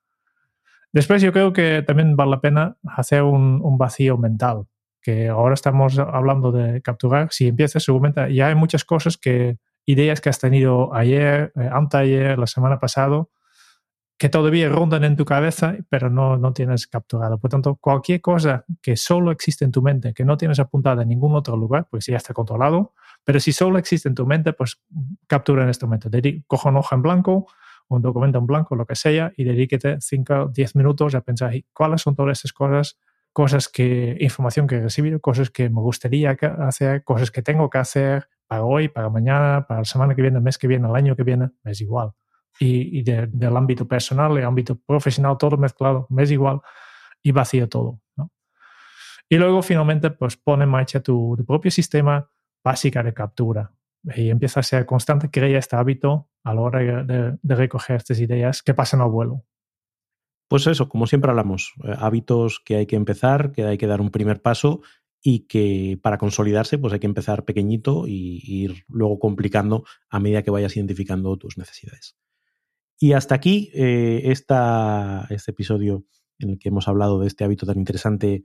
Después yo creo que también vale la pena hacer un vacío mental que ahora estamos hablando de capturar, si empiezas seguramente ya hay muchas cosas que, ideas que has tenido ayer, eh, anteayer, la semana pasada, que todavía rondan en tu cabeza, pero no, no tienes capturado. Por tanto, cualquier cosa que solo existe en tu mente, que no tienes apuntada en ningún otro lugar, pues ya está controlado, pero si solo existe en tu mente, pues captura en este momento. Coja una hoja en blanco, un documento en blanco, lo que sea, y dedíquete 5 o 10 minutos a pensar cuáles son todas esas cosas cosas que, información que he recibido, cosas que me gustaría hacer, cosas que tengo que hacer para hoy, para mañana, para la semana que viene, el mes que viene, el año que viene, me es igual. Y, del ámbito personal, el ámbito profesional, todo mezclado, me es igual y vacío todo. Y luego finalmente, pues pone en marcha tu, propio sistema básico de captura y empieza a ser constante, crea este hábito a la hora de, de recoger estas ideas que pasan al vuelo. Pues eso, como siempre hablamos, eh, hábitos que hay que empezar, que hay que dar un primer paso y que para consolidarse pues hay que empezar pequeñito y, ir luego complicando a medida que vayas identificando tus necesidades. Y hasta aquí eh, este episodio en el que hemos hablado de este hábito tan interesante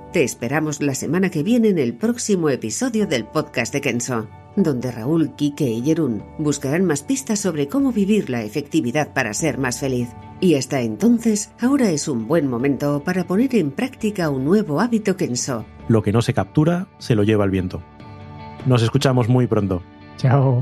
Te esperamos la semana que viene en el próximo episodio del podcast de Kenso, donde Raúl, Quique y Jerún buscarán más pistas sobre cómo vivir la efectividad para ser más feliz. Y hasta entonces, ahora es un buen momento para poner en práctica un nuevo hábito Kenso. Lo que no se captura, se lo lleva el viento. Nos escuchamos muy pronto. Chao.